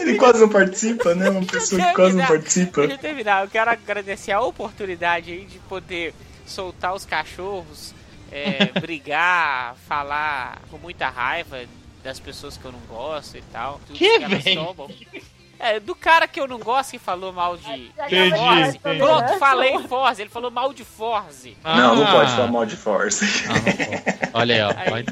Ele quase não participa, né? Uma pessoa que quase não participa. Deixa eu terminar. Eu quero agradecer a oportunidade aí de poder soltar os cachorros, é, brigar, falar com muita raiva das pessoas que eu não gosto e tal. tudo Que, elas tomam. É, do cara que eu não gosto que falou mal de Entendi, Forze. entendi. Pronto, falei Forze. Ele falou mal de Forze. Não, não Ah. pode falar mal de Force. Ah, não. Olha aí, ó. Aí. Vai. Aí-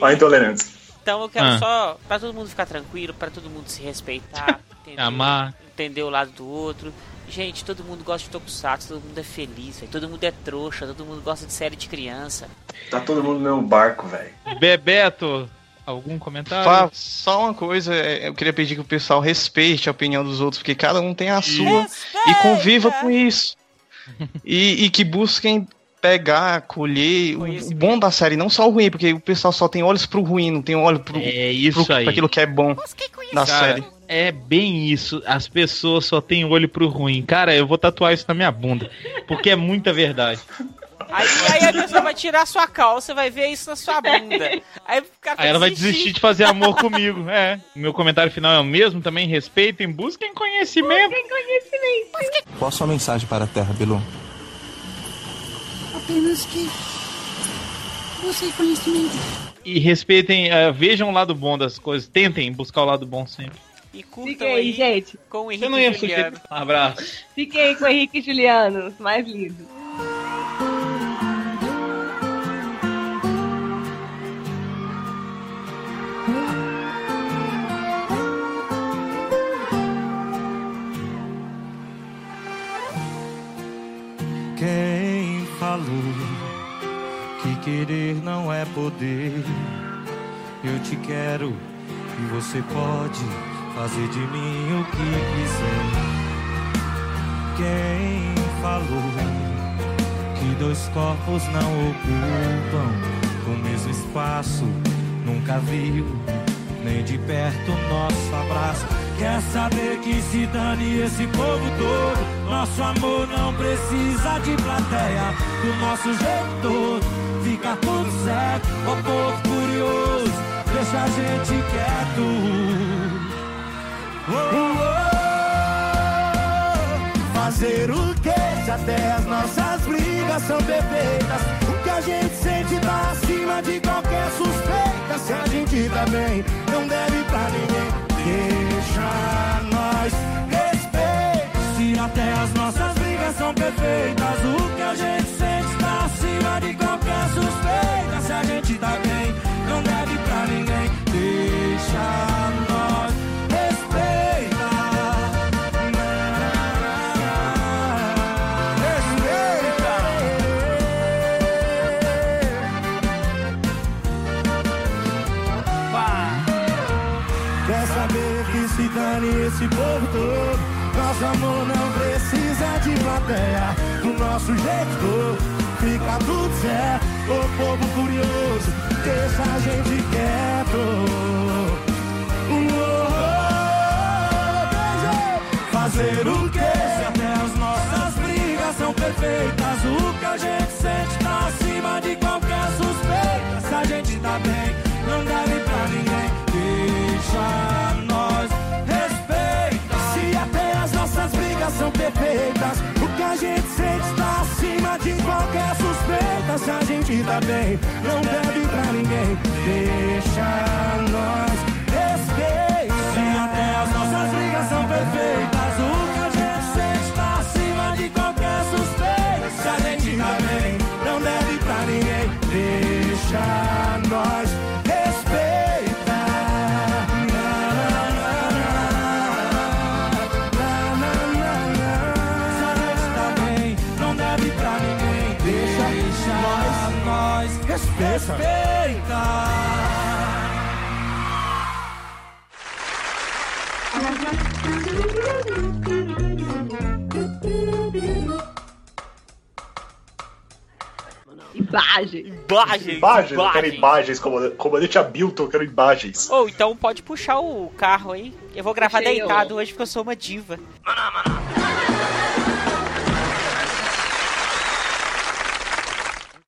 Olha a intolerância. Então eu quero Ah. só pra todo mundo ficar tranquilo, pra todo mundo se respeitar, entender, Amar. entender o lado do outro. Gente, todo mundo gosta de Tokusatsu, todo mundo é feliz, véio. todo mundo é trouxa, todo mundo gosta de série de criança. Tá todo mundo no meu barco, velho. Bebeto, algum comentário? Só uma coisa, é, eu queria pedir que o pessoal respeite a opinião dos outros, porque cada um tem a sua e conviva com isso. E, e que busquem pegar, colher o- o Conhecimento. bom da série, não só o ruim, porque o pessoal só tem olhos pro ruim, não tem olho pro, É isso pro, aí. pra aquilo que é bom da série. É bem isso. As pessoas só têm olho pro ruim. Cara, eu vou tatuar isso na minha bunda. Porque é muita verdade. Aí, aí a pessoa vai tirar sua calça, vai ver isso na sua bunda. Aí, o cara Aí ela vai desistir de fazer amor comigo. É. Meu comentário final é o mesmo também. Respeitem, busquem conhecimento. Qual a sua mensagem para a Terra, Bilu? Apenas que você conhecimento. E respeitem, eh, vejam o lado bom das coisas. Tentem buscar o lado bom sempre. E curtam aí, aí gente. com o Henrique não ia Juliano. Um abraço. Fiquem aí com o Henrique e Juliano, mais lindos. Falou que querer não é poder? Eu te quero e você pode fazer de mim o que quiser. Quem falou que dois corpos não ocupam o mesmo espaço? Nunca viu nem de perto nosso abraço. Quer saber que se dane esse povo todo? Nosso amor não precisa de plateia, do nosso jeito todo. fica tudo certo. Ô povo curioso, deixa a gente quieto. Oh, oh. Fazer o que se até as nossas brigas são perfeitas? A gente sente tá acima de qualquer suspeita. Se a gente tá bem, não deve pra ninguém. Deixa nós respeito. Se até as nossas brigas são perfeitas, o Do nosso jeito todo, fica tudo certo. O povo curioso, deixa a gente quieto. Fazer o quê? Se até as nossas brigas são perfeitas, o que a gente sente tá acima de qualquer suspeita. Se a gente tá bem, não deve pra ninguém. Deixa nós respeita. Se até as nossas brigas são perfeitas, suspeita. Se a gente tá bem, não deve pra ninguém. Deixa nós respeita. Se até as nossas brigas são perfeitas, o que a gente sente tá acima de qualquer suspeita. Se a gente tá bem, não deve pra ninguém. Deixa respeita. Imagem. Imagens, Imagens, eu quero imagens. imagens, comandante, comandante Abilton, eu quero imagens. Ou então pode puxar o carro aí. Eu vou gravar Puxei, deitado hoje porque eu sou uma diva. Maná, maná.